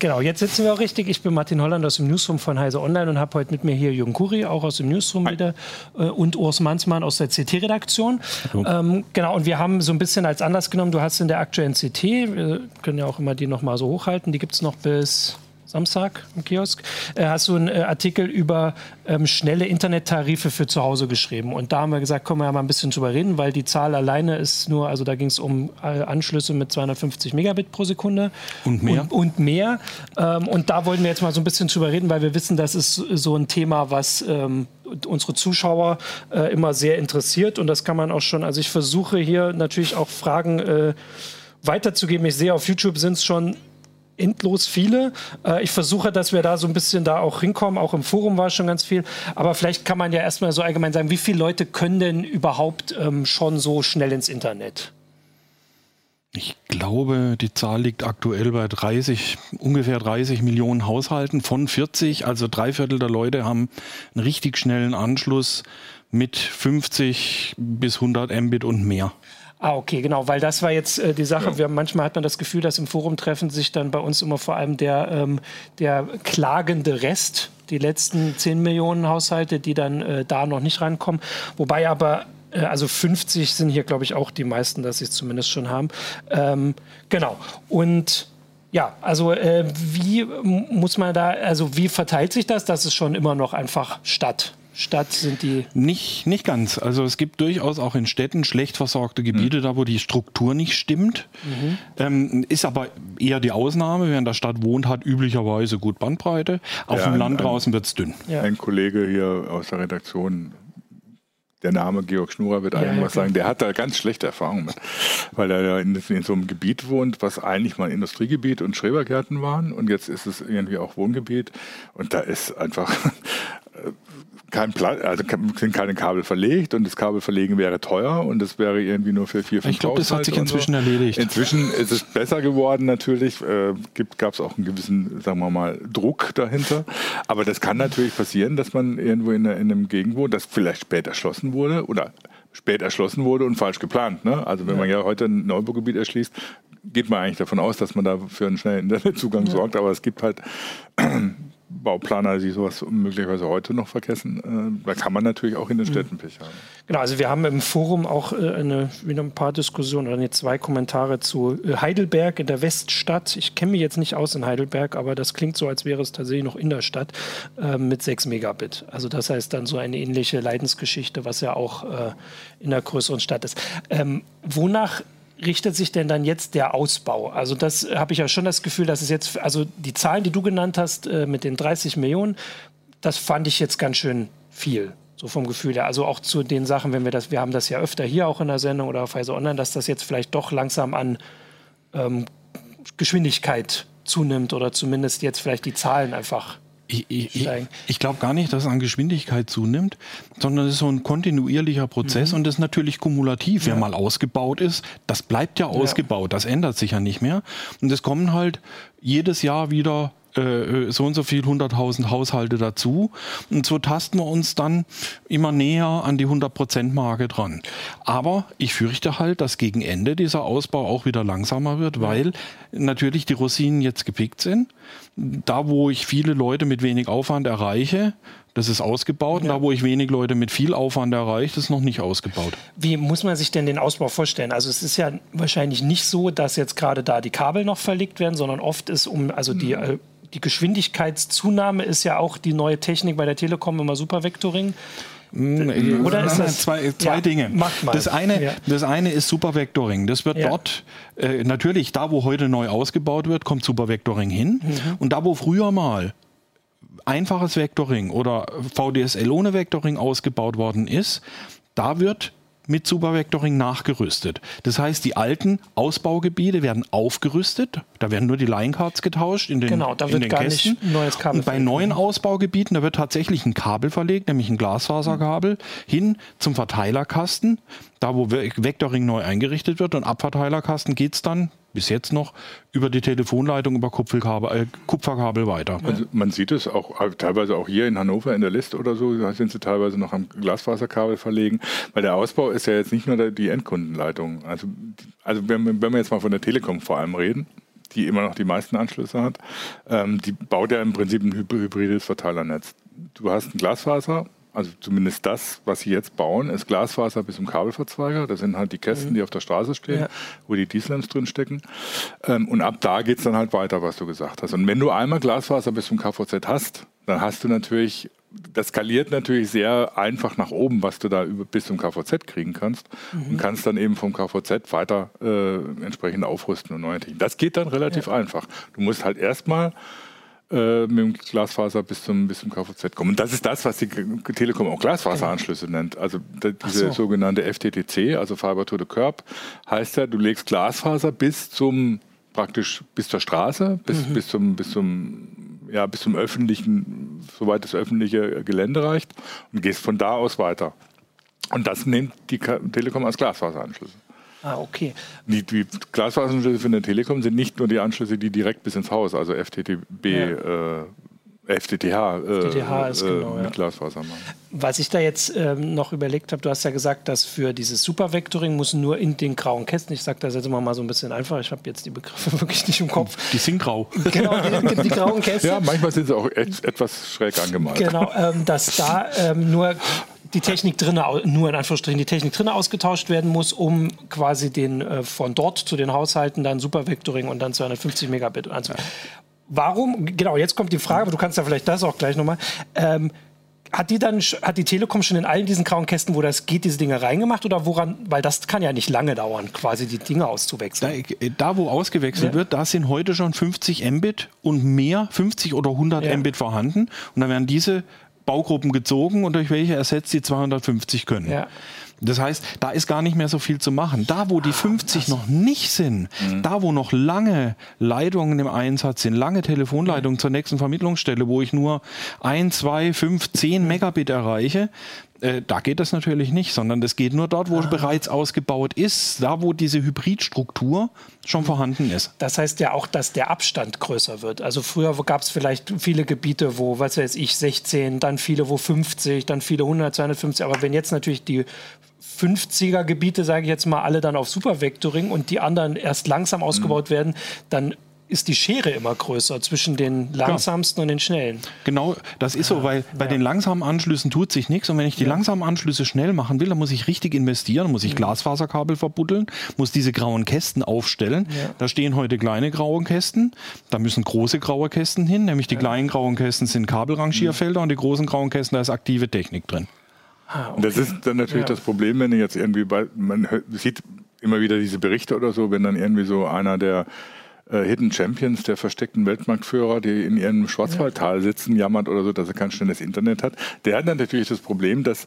Genau, jetzt sitzen wir auch richtig. Ich bin Martin Holland aus dem Newsroom von Heise Online und habe heute mit mir hier Jürgen Kuri, auch aus dem Newsroom Hi. wieder, äh, und Urs Mansmann aus der CT-Redaktion. Ähm, genau, und wir haben so ein bisschen als Anlass genommen, du hast in der aktuellen CT, wir können ja auch immer die nochmal so hochhalten, die gibt es noch bis Samstag im Kiosk, äh, hast du einen äh, Artikel über ähm, schnelle Internettarife für zu Hause geschrieben. Und da haben wir gesagt, können wir ja mal ein bisschen drüber reden, weil die Zahl alleine ist nur, also da ging es um äh, Anschlüsse mit 250 Megabit pro Sekunde. Und mehr. Und, und mehr. Ähm, und da wollten wir jetzt mal so ein bisschen drüber reden, weil wir wissen, das ist so ein Thema, was ähm, unsere Zuschauer immer sehr interessiert. Und das kann man auch schon, also ich versuche hier natürlich auch Fragen weiterzugeben. Ich sehe, auf YouTube sind es schon endlos viele. Äh, ich versuche, dass wir da so ein bisschen da auch hinkommen. Auch im Forum war schon ganz viel. Aber vielleicht kann man ja erstmal so allgemein sagen, wie viele Leute können denn überhaupt ähm, schon so schnell ins Internet? Ich glaube, die Zahl liegt aktuell bei 30, ungefähr 30 Millionen Haushalten von 40. Also drei Viertel der Leute haben einen richtig schnellen Anschluss mit 50 bis 100 Mbit und mehr. Ah, okay, genau, weil das war jetzt äh, die Sache. Ja. Wir, manchmal hat man das Gefühl, dass im Forum treffen sich dann bei uns immer vor allem der, ähm, der klagende Rest, die letzten 10 Millionen Haushalte, die dann äh, da noch nicht rankommen. Wobei aber äh, also 50 sind hier, glaube ich, auch die meisten, dass sie es zumindest schon haben. Ähm, genau. Und ja, also äh, wie muss man da, also wie verteilt sich das? Das ist schon immer noch einfach Stadt. Stadt sind die? Nicht, nicht ganz. Also es gibt durchaus auch in Städten schlecht versorgte Gebiete, mhm. da wo die Struktur nicht stimmt. Mhm. Ähm, ist aber eher die Ausnahme. Wer in der Stadt wohnt, hat üblicherweise gut Bandbreite. Auf ja, dem Land ein, draußen wird es dünn. Ja. Ein Kollege hier aus der Redaktion der Name Georg Schnurer wird einem ja, was sagen, der hat da ganz schlechte Erfahrungen mit, weil er in, in, so einem Gebiet wohnt, was eigentlich mal Industriegebiet und Schrebergärten waren und jetzt ist es irgendwie auch Wohngebiet und da ist einfach kein Platz, also sind keine Kabel verlegt und das Kabel verlegen wäre teuer und das wäre irgendwie nur für vier, fünf Ich glaube, das hat sich inzwischen so. erledigt. Inzwischen ist es besser geworden natürlich, äh, gab es auch einen gewissen, sagen wir mal, Druck dahinter. Aber das kann natürlich passieren, dass man irgendwo in, in einem Gegend wohnt, das vielleicht spät erschlossen wurde oder spät erschlossen wurde und falsch geplant. Ne? Also wenn ja. man ja heute ein Neubaugebiet erschließt, geht man eigentlich davon aus, dass man da für einen schnellen Internetzugang ja. sorgt, aber es gibt halt Bauplaner, die sowas möglicherweise heute noch vergessen. Äh, da kann man natürlich auch in den mhm. Städten Pech haben. Genau, also wir haben im Forum auch äh, eine, wieder ein paar Diskussionen oder zwei Kommentare zu äh, Heidelberg in der Weststadt. Ich kenne mich jetzt nicht aus in Heidelberg, aber das klingt so, als wäre es tatsächlich noch in der Stadt mit 6 Megabit. Also das heißt dann so eine ähnliche Leidensgeschichte, was ja auch in einer größeren Stadt ist. Ähm, wonach richtet sich denn dann jetzt der Ausbau? Also das habe ich ja schon das Gefühl, dass es jetzt, also die Zahlen, die du genannt hast äh, mit den 30 Millionen, das fand ich jetzt ganz schön viel. So vom Gefühl her. Also auch zu den Sachen, wenn wir das, wir haben das ja öfter hier auch in der Sendung oder auf Weise Online, dass das jetzt vielleicht doch langsam an ähm, Geschwindigkeit zunimmt oder zumindest jetzt vielleicht die Zahlen einfach ich, ich, ich glaube gar nicht, dass es an Geschwindigkeit zunimmt, sondern es ist so ein kontinuierlicher Prozess mhm. und das ist natürlich kumulativ. Ja. Wer mal ausgebaut ist, das bleibt ja ausgebaut, ja. das ändert sich ja nicht mehr. Und es kommen halt jedes Jahr wieder äh, so und so viel 100.000 Haushalte dazu. Und so tasten wir uns dann immer näher an die 100%-Marke dran. Aber ich fürchte halt, dass gegen Ende dieser Ausbau auch wieder langsamer wird, weil natürlich die Rosinen jetzt gepickt sind. Da, wo ich viele Leute mit wenig Aufwand erreiche, das ist ausgebaut. Ja. Und da, wo ich wenig Leute mit viel Aufwand erreiche, ist noch nicht ausgebaut. Wie muss man sich denn den Ausbau vorstellen? Also es ist ja wahrscheinlich nicht so, dass jetzt gerade da die Kabel noch verlegt werden, sondern oft ist um, also die mhm die Geschwindigkeitszunahme ist ja auch die neue Technik bei der Telekom immer Supervectoring. Hm, Oder ist das zwei, zwei ja, Dinge? Das eine, ja. das eine ist Supervectoring. Das wird ja. dort äh, natürlich da, wo heute neu ausgebaut wird, kommt Supervectoring hin. Mhm. Und da, wo früher mal einfaches Vectoring oder VDSL ohne Vectoring ausgebaut worden ist, da wird mit Supervectoring nachgerüstet. Das heißt, die alten Ausbaugebiete werden aufgerüstet. Da werden nur die Line-Cards getauscht in den Genau, da wird gar Kästen. nicht neues Kabel. Und bei neuen Ausbaugebieten, da wird tatsächlich ein Kabel verlegt, nämlich ein Glasfaserkabel, hin zum Verteilerkasten, da wo Vectoring neu eingerichtet wird. Und ab Verteilerkasten geht es dann bis jetzt noch über die Telefonleitung über Kupferkabel, äh, Kupferkabel weiter. Also man sieht es auch teilweise auch hier in Hannover in der Liste oder so, da sind sie teilweise noch am Glasfaserkabel verlegen, weil der Ausbau ist ja jetzt nicht nur die Endkundenleitung. Also, also wenn, wenn wir jetzt mal von der Telekom vor allem reden, die immer noch die meisten Anschlüsse hat, ähm, die baut ja im Prinzip ein hybrides Verteilernetz. Du hast ein Glasfaser, also zumindest das, was sie jetzt bauen, ist Glasfaser bis zum Kabelverzweiger. Das sind halt die Kästen, mhm. die auf der Straße stehen, ja. wo die Dieselams drin stecken. Ähm, und ab da geht es dann halt weiter, was du gesagt hast. Und wenn du einmal Glasfaser bis zum KVZ hast, dann hast du natürlich das skaliert natürlich sehr einfach nach oben, was du da über, bis zum KVZ kriegen kannst mhm. und kannst dann eben vom KVZ weiter äh, entsprechend aufrüsten und neue Technik. Das geht dann relativ ja. einfach. Du musst halt erstmal äh, mit dem Glasfaser bis zum, bis zum KVZ kommen. Und das ist das, was die Telekom auch Glasfaseranschlüsse genau. nennt. Also diese so. sogenannte FTTC, also Fiber to the Curb, heißt ja, du legst Glasfaser bis zum praktisch bis zur Straße, bis, mhm. bis zum, bis zum ja, bis zum öffentlichen, soweit das öffentliche Gelände reicht und gehst von da aus weiter. Und das nimmt die Telekom als Glasfaseranschlüsse. Ah, okay. Die, die Glasfaseranschlüsse für eine Telekom sind nicht nur die Anschlüsse, die direkt bis ins Haus, also FTTB, ja. äh, FTTH, FTTH ist äh, genau, mit ja. Glasfaser machen. Was ich da jetzt ähm, noch überlegt habe, du hast ja gesagt, dass für dieses Supervectoring muss nur in den grauen Kästen, ich sage das jetzt immer mal so ein bisschen einfach, ich habe jetzt die Begriffe wirklich nicht im Kopf. Die sind grau. Genau, die, die grauen Kästen. Ja, manchmal sind sie auch et etwas schräg angemalt. Genau, ähm, dass da ähm, nur die Technik drinne, nur in Anführungsstrichen die Technik drinne ausgetauscht werden muss, um quasi den äh, von dort zu den Haushalten dann Supervectoring und dann 250 Megabit anzubieten warum, genau, jetzt kommt die Frage, aber du kannst ja vielleicht das auch gleich nochmal. Ähm, hat die dann, hat die Telekom schon in allen diesen grauen Kästen, wo das geht, diese Dinge reingemacht oder woran, weil das kann ja nicht lange dauern, quasi die Dinge auszuwechseln. Da, äh, da wo ausgewechselt ja. wird, da sind heute schon 50 Mbit und mehr, 50 oder 100 ja. Mbit vorhanden und dann werden diese Baugruppen gezogen und durch welche ersetzt die 250 können. Ja. Das heißt, da ist gar nicht mehr so viel zu machen. Da, wo die 50 ah, noch nicht sind, mhm. da, wo noch lange Leitungen im Einsatz sind, lange Telefonleitungen mhm. zur nächsten Vermittlungsstelle, wo ich nur 1, 2, 5, 10 Megabit erreiche, äh, da geht das natürlich nicht, sondern das geht nur dort, wo ah. bereits ausgebaut ist, da wo diese Hybridstruktur schon vorhanden ist. Das heißt ja auch, dass der Abstand größer wird. Also früher gab es vielleicht viele Gebiete, wo, was weiß ich, 16, dann viele, wo 50, dann viele 100, 250. Aber wenn jetzt natürlich die 50er Gebiete, sage ich jetzt mal, alle dann auf Supervectoring und die anderen erst langsam ausgebaut mhm. werden, dann ist die Schere immer größer zwischen den langsamsten ja. und den schnellen. Genau, das ist so, weil bei ja. den langsamen Anschlüssen tut sich nichts. Und wenn ich die ja. langsamen Anschlüsse schnell machen will, dann muss ich richtig investieren, muss ich Glasfaserkabel verbuddeln, muss diese grauen Kästen aufstellen. Da stehen heute kleine graue Kästen, da müssen große graue Kästen hin, nämlich die kleinen grauen Kästen sind Kabelrangierfelder mhm. und die großen grauen Kästen, da ist aktive Technik drin. Ah, okay. Das ist dann natürlich das Problem, wenn jetzt irgendwie, bei, man sieht immer wieder diese Berichte oder so, wenn dann irgendwie so einer der äh, Hidden Champions, der versteckten Weltmarktführer, die in ihrem Schwarzwaldtal sitzen, jammert oder so, dass er kein schnelles Internet hat. Der hat dann natürlich das Problem, dass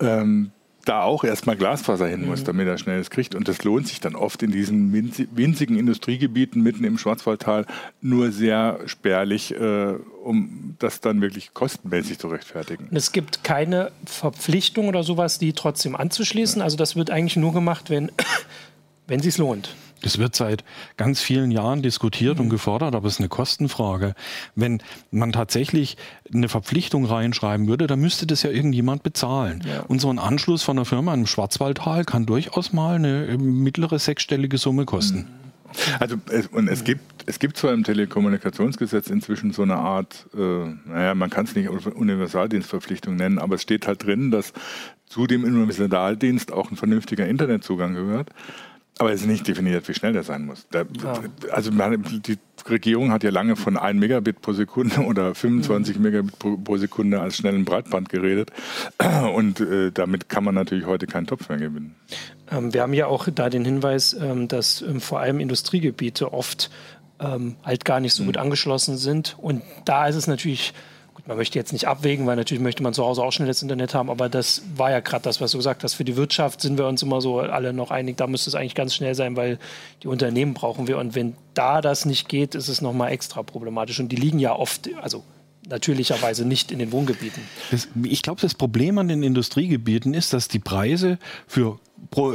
ähm, da auch erstmal Glasfaser hin muss, mhm. damit er schnelles kriegt. Und das lohnt sich dann oft in diesen winzigen Industriegebieten mitten im Schwarzwaldtal nur sehr spärlich, äh, um das dann wirklich kostenmäßig zu rechtfertigen. Und es gibt keine Verpflichtung oder sowas, die trotzdem anzuschließen. Ja. Also das wird eigentlich nur gemacht, wenn, wenn es sich lohnt. Das wird seit ganz vielen Jahren diskutiert mhm. und gefordert, aber es ist eine Kostenfrage. Wenn man tatsächlich eine Verpflichtung reinschreiben würde, dann müsste das ja irgendjemand bezahlen. Ja. Und so ein Anschluss von einer Firma im Schwarzwaldtal kann durchaus mal eine mittlere sechsstellige Summe kosten. Mhm. Also es, und es gibt, es gibt zwar im Telekommunikationsgesetz inzwischen so eine Art, äh, naja, man kann es nicht Universaldienstverpflichtung nennen, aber es steht halt drin, dass zu dem Universaldienst auch ein vernünftiger Internetzugang gehört. Aber es ist nicht definiert, wie schnell der sein muss. Der, ja. Also die Regierung hat ja lange von 1 Megabit pro Sekunde oder 25 mhm. Megabit pro, pro, Sekunde als schnellen Breitband geredet. Und äh, damit kann man natürlich heute keinen Topf mehr gewinnen. Ähm, wir haben ja auch da den Hinweis, ähm, dass ähm, vor allem Industriegebiete oft ähm, halt gar nicht so mhm. gut angeschlossen sind. Und da ist es natürlich man möchte jetzt nicht abwägen, weil natürlich möchte man zu Hause auch schnelles Internet haben, aber das war ja gerade das, was du gesagt hast. Für die Wirtschaft sind wir uns immer so alle noch einig, da müsste es eigentlich ganz schnell sein, weil die Unternehmen brauchen wir. Und wenn da das nicht geht, ist es nochmal extra problematisch. Und die liegen ja oft, also natürlicherweise nicht in den Wohngebieten. Das, ich glaube, das Problem an den Industriegebieten ist, dass die Preise für,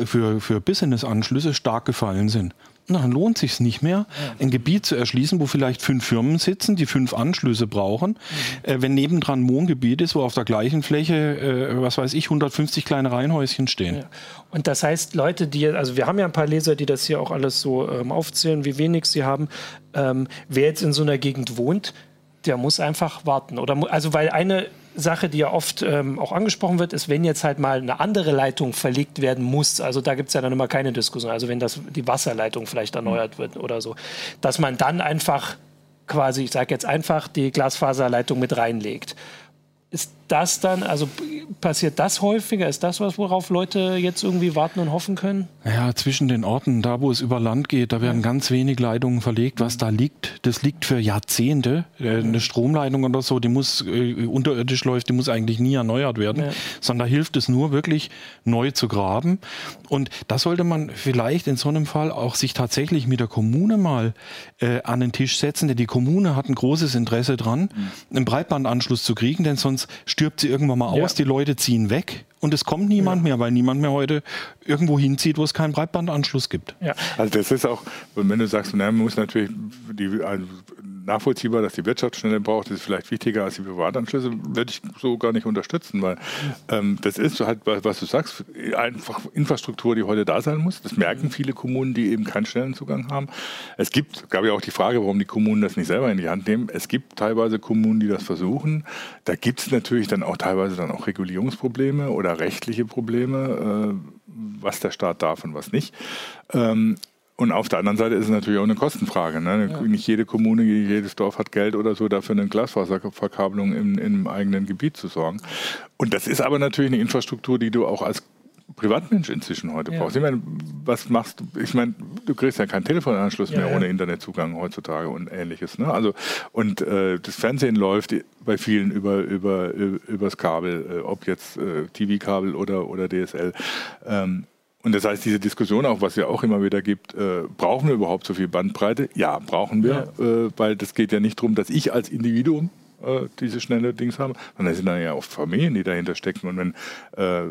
für, für Business-Anschlüsse stark gefallen sind dann lohnt sich nicht mehr, ein Gebiet zu erschließen, wo vielleicht fünf Firmen sitzen, die fünf Anschlüsse brauchen. Mhm. Äh, wenn nebendran Wohngebiet ist, wo auf der gleichen Fläche, äh, was weiß ich, 150 kleine Reihenhäuschen stehen. Ja. Und das heißt, Leute, die, also wir haben ja ein paar Leser, die das hier auch alles so ähm, aufzählen, wie wenig sie haben. Ähm, wer jetzt in so einer Gegend wohnt, der muss einfach warten. Oder, also weil eine Sache, die ja oft ähm, auch angesprochen wird, ist, wenn jetzt halt mal eine andere Leitung verlegt werden muss, also da gibt es ja dann immer keine Diskussion, also wenn das, die Wasserleitung vielleicht erneuert wird oder so, dass man dann einfach quasi, ich sage jetzt einfach, die Glasfaserleitung mit reinlegt. Ist das dann, also passiert das häufiger? Ist das was, worauf Leute jetzt irgendwie warten und hoffen können? Ja, zwischen den Orten, da wo es über Land geht, da werden ganz wenig Leitungen verlegt. Was da liegt, das liegt für Jahrzehnte. Äh, eine Stromleitung oder so, die muss äh, unterirdisch läuft, die muss eigentlich nie erneuert werden, ja. sondern da hilft es nur wirklich neu zu graben. Und da sollte man vielleicht in so einem Fall auch sich tatsächlich mit der Kommune mal äh, an den Tisch setzen, denn die Kommune hat ein großes Interesse dran, einen Breitbandanschluss zu kriegen, denn sonst stirbt sie irgendwann mal aus, ja. die Leute ziehen weg und es kommt niemand ja. mehr, weil niemand mehr heute irgendwo hinzieht, wo es keinen Breitbandanschluss gibt. Ja. Also das ist auch, wenn du sagst, na, man muss natürlich die, also nachvollziehbar, dass die Wirtschaft schneller braucht, das ist vielleicht wichtiger als die Privatanschlüsse, würde ich so gar nicht unterstützen, weil ähm, das ist halt, was du sagst, einfach Infrastruktur, die heute da sein muss. Das merken viele Kommunen, die eben keinen schnellen Zugang haben. Es gibt, gab ja auch die Frage, warum die Kommunen das nicht selber in die Hand nehmen. Es gibt teilweise Kommunen, die das versuchen. Da gibt es natürlich dann auch teilweise dann auch Regulierungsprobleme oder rechtliche Probleme, äh, was der Staat darf und was nicht. Ähm, und auf der anderen Seite ist es natürlich auch eine Kostenfrage. Ne? Ja. Nicht jede Kommune, jedes Dorf hat Geld oder so, dafür eine Glasfaserverkabelung im, im eigenen Gebiet zu sorgen. Und das ist aber natürlich eine Infrastruktur, die du auch als Privatmensch inzwischen heute ja. brauchst. Ich meine, was machst du? Ich meine, du kriegst ja keinen Telefonanschluss ja, mehr ohne Internetzugang heutzutage und ähnliches. Ne? Also und äh, das Fernsehen läuft bei vielen über über übers Kabel, äh, ob jetzt äh, TV-Kabel oder oder DSL. Ähm, und das heißt, diese Diskussion auch, was ja auch immer wieder gibt, äh, brauchen wir überhaupt so viel Bandbreite? Ja, brauchen wir, ja. äh, weil das geht ja nicht darum, dass ich als Individuum äh, diese schnelle Dings habe, sondern es sind dann ja auch Familien, die dahinter stecken. Und wenn äh,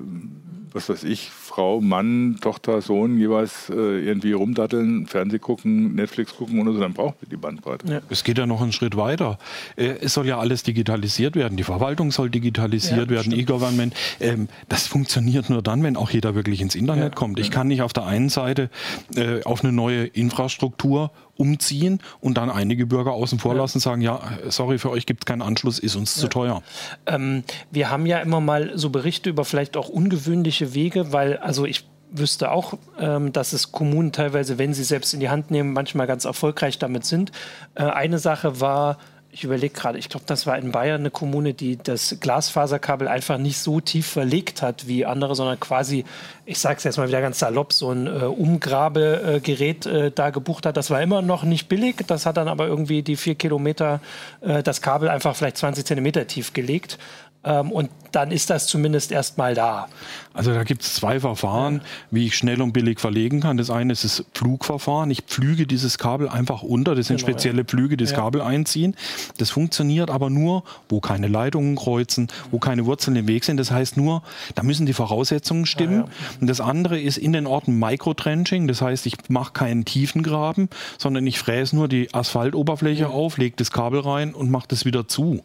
was weiß ich, Frau, Mann, Tochter, Sohn jeweils äh, irgendwie rumdatteln, Fernseh gucken, Netflix gucken oder so, dann braucht wir die Bandbreite. Ja. Es geht ja noch einen Schritt weiter. Äh, es soll ja alles digitalisiert werden. Die Verwaltung soll digitalisiert ja, werden, E-Government. Ähm, das funktioniert nur dann, wenn auch jeder wirklich ins Internet ja, kommt. Ich kann nicht auf der einen Seite äh, auf eine neue Infrastruktur umziehen und dann einige Bürger außen vor lassen, sagen, ja, sorry, für euch gibt es keinen Anschluss, ist uns zu teuer. Ähm, wir haben ja immer mal so Berichte über vielleicht auch ungewöhnliche Wege, weil, also ich wüsste auch, ähm, dass es Kommunen teilweise, wenn sie selbst in die Hand nehmen, manchmal ganz erfolgreich damit sind. Äh, eine Sache war, ich überlege gerade, ich glaube, das war in Bayern eine Kommune, die das Glasfaserkabel einfach nicht so tief verlegt hat wie andere, sondern quasi, ich sage es jetzt mal wieder ganz salopp, so ein äh, Umgrabegerät äh, da gebucht hat. Das war immer noch nicht billig. Das hat dann aber irgendwie die vier Kilometer äh, das Kabel einfach vielleicht 20 Zentimeter tief gelegt. Ähm, und dann ist das zumindest erstmal da. Also da gibt es zwei Verfahren, wie ich schnell und billig verlegen kann. Das eine ist das Pflugverfahren. Ich pflüge dieses Kabel einfach unter. Das sind genau, spezielle Pflüge, die das ja. Kabel einziehen. Das funktioniert aber nur, wo keine Leitungen kreuzen, wo keine Wurzeln im Weg sind. Das heißt nur, da müssen die Voraussetzungen stimmen. Ja, ja. Und das andere ist in den Orten Microtrenching. Das heißt, ich mache keinen Tiefengraben, sondern ich fräse nur die Asphaltoberfläche auf, lege das Kabel rein und mache das wieder zu.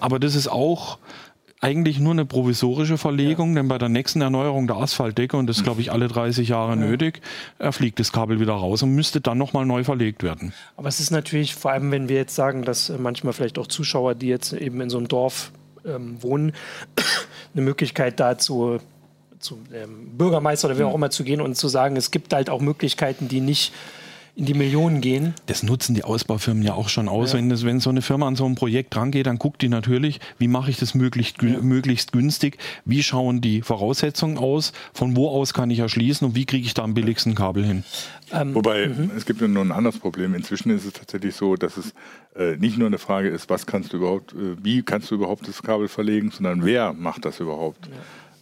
Aber das ist auch eigentlich nur eine provisorische Verlegung, ja. denn bei der nächsten Erneuerung der Asphaltdecke, und das ist, glaube ich, alle 30 Jahre ja. nötig, fliegt das Kabel wieder raus und müsste dann nochmal neu verlegt werden. Aber es ist natürlich, vor allem wenn wir jetzt sagen, dass äh, manchmal vielleicht auch Zuschauer, die jetzt eben in so einem Dorf ähm, wohnen, eine Möglichkeit dazu zum ähm, Bürgermeister oder wer auch immer zu gehen und zu sagen, es gibt halt auch Möglichkeiten, die nicht in die Millionen gehen. Das nutzen die Ausbaufirmen ja auch schon aus. Ja. Wenn, das, wenn so eine Firma an so ein Projekt rangeht, dann guckt die natürlich, wie mache ich das möglichst, ja. möglichst günstig, wie schauen die Voraussetzungen aus, von wo aus kann ich erschließen und wie kriege ich da am billigsten Kabel hin. Ähm, Wobei, mhm. es gibt nur ein anderes Problem. Inzwischen ist es tatsächlich so, dass es äh, nicht nur eine Frage ist, was kannst du überhaupt, äh, wie kannst du überhaupt das Kabel verlegen, sondern wer macht das überhaupt. Ja.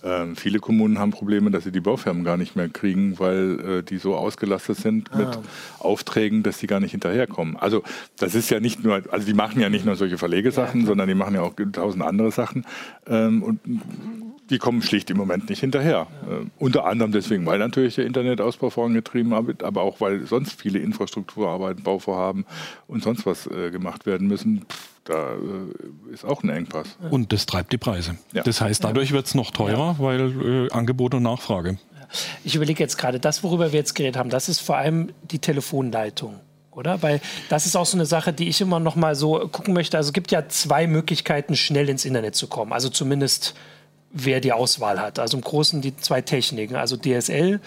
Ähm, viele Kommunen haben Probleme, dass sie die Baufirmen gar nicht mehr kriegen, weil äh, die so ausgelastet sind mit ah. Aufträgen, dass die gar nicht hinterherkommen. Also das ist ja nicht nur, also die machen ja nicht nur solche Verlegesachen, ja, sondern die machen ja auch tausend andere Sachen. Ähm, und die kommen schlicht im Moment nicht hinterher. Ja. Äh, unter anderem deswegen, weil natürlich der Internetausbau vorangetrieben wird, aber auch weil sonst viele Infrastrukturarbeiten, Bauvorhaben und sonst was äh, gemacht werden müssen. Pff, da äh, ist auch ein Engpass. Und das treibt die Preise. Ja. Das heißt, dadurch wird es noch teurer, weil äh, Angebot und Nachfrage. Ich überlege jetzt gerade, das, worüber wir jetzt geredet haben, das ist vor allem die Telefonleitung oder? Weil das ist auch so eine Sache, die ich immer noch mal so gucken möchte. Also es gibt ja zwei Möglichkeiten, schnell ins Internet zu kommen. Also zumindest wer die Auswahl hat. Also im Großen die zwei Techniken, also DSL,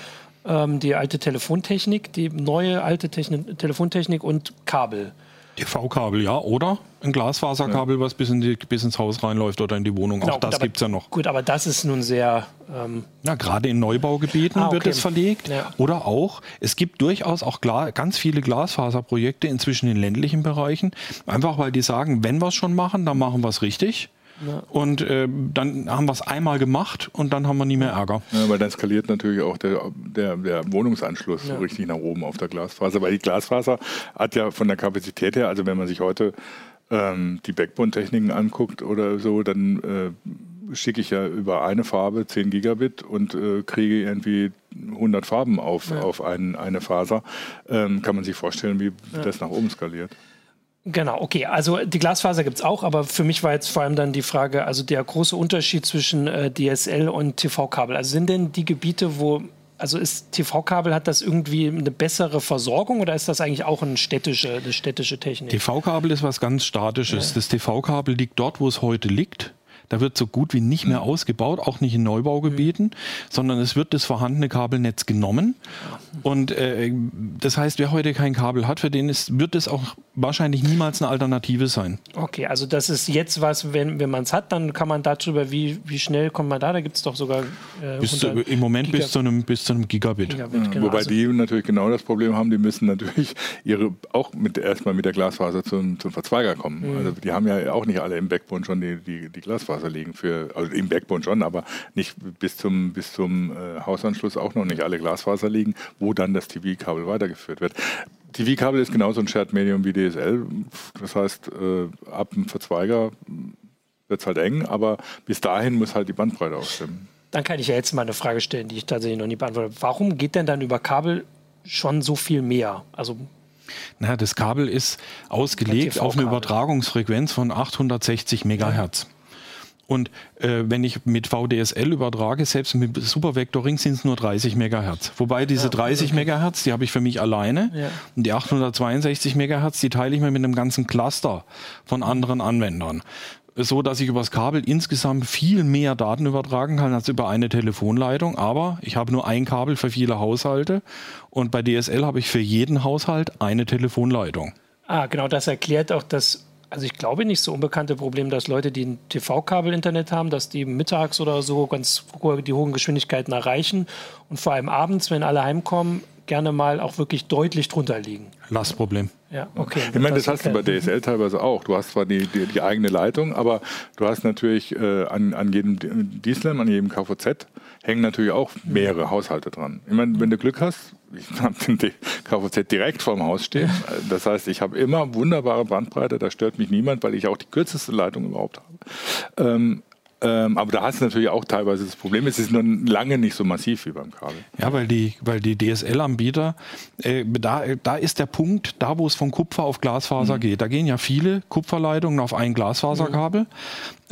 ähm, die alte Telefontechnik, die neue alte Techn Telefontechnik und Kabel. TV-Kabel, ja, oder ein Glasfaserkabel, ja. was bis, in die, bis, ins Haus reinläuft oder in die Wohnung. Genau, Auch das gibt es ja noch. Gut, aber das ist nun sehr. Ähm ja, gerade in Neubaugebieten ah, okay. wird es verlegt. Ja. Oder auch, es gibt durchaus auch ganz viele Glasfaserprojekte inzwischen in ländlichen Bereichen. Einfach weil die sagen, wenn wir es schon machen, dann machen wir es richtig. Ja. Und äh, dann haben wir es einmal gemacht und dann haben wir nie mehr Ärger. Ja, weil dann skaliert natürlich auch der, der, der Wohnungsanschluss ja. so richtig nach oben auf der Glasfaser. Weil die Glasfaser hat ja von der Kapazität her, also wenn man sich heute ähm, die Backbone-Techniken anguckt oder so, dann äh, schicke ich ja über eine Farbe 10 Gigabit und äh, kriege irgendwie 100 Farben auf, ja. auf ein, eine Faser. Ähm, kann man sich vorstellen, wie ja. das nach oben skaliert. Genau, okay. Also die Glasfaser gibt es auch, aber für mich war jetzt vor allem dann die Frage, also der große Unterschied zwischen äh, DSL und TV-Kabel. Also sind denn die Gebiete, wo, also ist TV-Kabel, hat das irgendwie eine bessere Versorgung oder ist das eigentlich auch eine städtische, eine städtische Technik? TV-Kabel ist was ganz Statisches. Ja. Das TV-Kabel liegt dort, wo es heute liegt. Da wird so gut wie nicht mehr mhm. ausgebaut, auch nicht in Neubaugebieten, mhm. sondern es wird das vorhandene Kabelnetz genommen. Und äh, das heißt, wer heute kein Kabel hat, für den ist, wird es auch wahrscheinlich niemals eine Alternative sein. Okay, also das ist jetzt was, wenn, wenn man es hat, dann kann man darüber, wie, wie schnell kommt man da? Da gibt es doch sogar äh, bis zu, im Moment Gigabit. bis zu einem, bis zu einem Gigabit. Gigabit ja, genau. Wobei also die natürlich genau das Problem haben, die müssen natürlich ihre auch mit erstmal mit der Glasfaser zum, zum Verzweiger kommen. Mhm. Also die haben ja auch nicht alle im Backbone schon die, die, die Glasfaser. Glasfaser liegen für, also im Backbone schon, aber nicht bis zum, bis zum äh, Hausanschluss auch noch nicht alle Glasfaser liegen, wo dann das TV-Kabel weitergeführt wird. TV-Kabel ist genauso ein Shared-Medium wie DSL. Das heißt, äh, ab dem Verzweiger wird es halt eng, aber bis dahin muss halt die Bandbreite auch stimmen. Dann kann ich ja jetzt mal eine Frage stellen, die ich tatsächlich noch nie beantwortet habe. Warum geht denn dann über Kabel schon so viel mehr? Also na, das Kabel ist ausgelegt auf eine Übertragungsfrequenz von 860 Megahertz. Und äh, wenn ich mit VDSL übertrage, selbst mit Supervectoring sind es nur 30 Megahertz. Wobei diese ja, 30 okay. Megahertz, die habe ich für mich alleine. Ja. Und die 862 Megahertz, die teile ich mir mit einem ganzen Cluster von anderen Anwendern so, dass ich übers Kabel insgesamt viel mehr Daten übertragen kann als über eine Telefonleitung. Aber ich habe nur ein Kabel für viele Haushalte und bei DSL habe ich für jeden Haushalt eine Telefonleitung. Ah, genau, das erklärt auch das also ich glaube nicht so unbekannte Problem, dass Leute, die ein TV-Kabel-Internet haben, dass die mittags oder so ganz die hohen Geschwindigkeiten erreichen und vor allem abends, wenn alle heimkommen, gerne mal auch wirklich deutlich drunter liegen. Lastproblem. Ja, okay. Ich meine, das, das hast du bei DSL teilweise auch. Du hast zwar die, die, die eigene Leitung, aber du hast natürlich äh, an, an jedem DSLAM, an jedem KVZ, hängen natürlich auch mehrere Haushalte dran. Ich meine, wenn du Glück hast, ich habe den KVZ direkt vorm Haus stehen. Das heißt, ich habe immer wunderbare Bandbreite, da stört mich niemand, weil ich auch die kürzeste Leitung überhaupt habe. Ähm, ähm, aber da hast du natürlich auch teilweise das Problem, es ist nur lange nicht so massiv wie beim Kabel. Ja, weil die, weil die DSL-Anbieter, äh, da, da ist der Punkt, da wo es von Kupfer auf Glasfaser mhm. geht. Da gehen ja viele Kupferleitungen auf ein Glasfaserkabel. Mhm.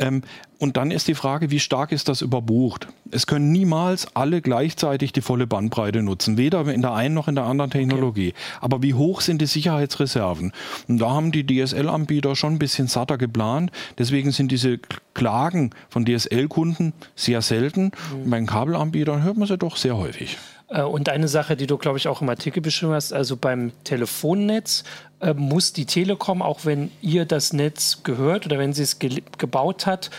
Ähm, und dann ist die Frage, wie stark ist das überbucht? Es können niemals alle gleichzeitig die volle Bandbreite nutzen, weder in der einen noch in der anderen Technologie. Okay. Aber wie hoch sind die Sicherheitsreserven? Und da haben die DSL-Anbieter schon ein bisschen satter geplant. Deswegen sind diese Klagen von DSL-Kunden sehr selten. Mhm. Bei den Kabelanbietern hört man sie doch sehr häufig. Äh, und eine Sache, die du, glaube ich, auch im Artikel beschrieben hast, also beim Telefonnetz äh, muss die Telekom, auch wenn ihr das Netz gehört oder wenn sie es ge gebaut hat,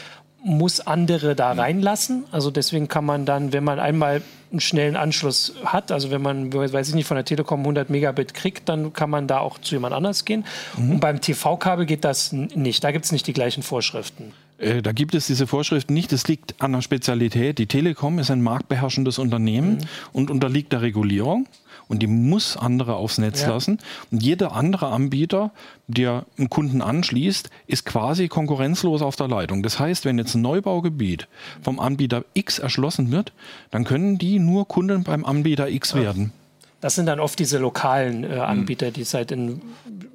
muss andere da reinlassen. Also deswegen kann man dann, wenn man einmal einen schnellen Anschluss hat, also wenn man, weiß ich nicht, von der Telekom 100 Megabit kriegt, dann kann man da auch zu jemand anders gehen. Mhm. Und beim TV-Kabel geht das nicht. Da gibt es nicht die gleichen Vorschriften. Äh, da gibt es diese Vorschriften nicht. Es liegt an der Spezialität. Die Telekom ist ein marktbeherrschendes Unternehmen mhm. und unterliegt der Regulierung und die muss andere aufs Netz ja. lassen. Und jeder andere Anbieter, der einen Kunden anschließt, ist quasi konkurrenzlos auf der Leitung. Das heißt, wenn jetzt ein Neubaugebiet vom Anbieter X erschlossen wird, dann können die nur Kunden beim Anbieter X werden. Das sind dann oft diese lokalen äh, Anbieter, die seit in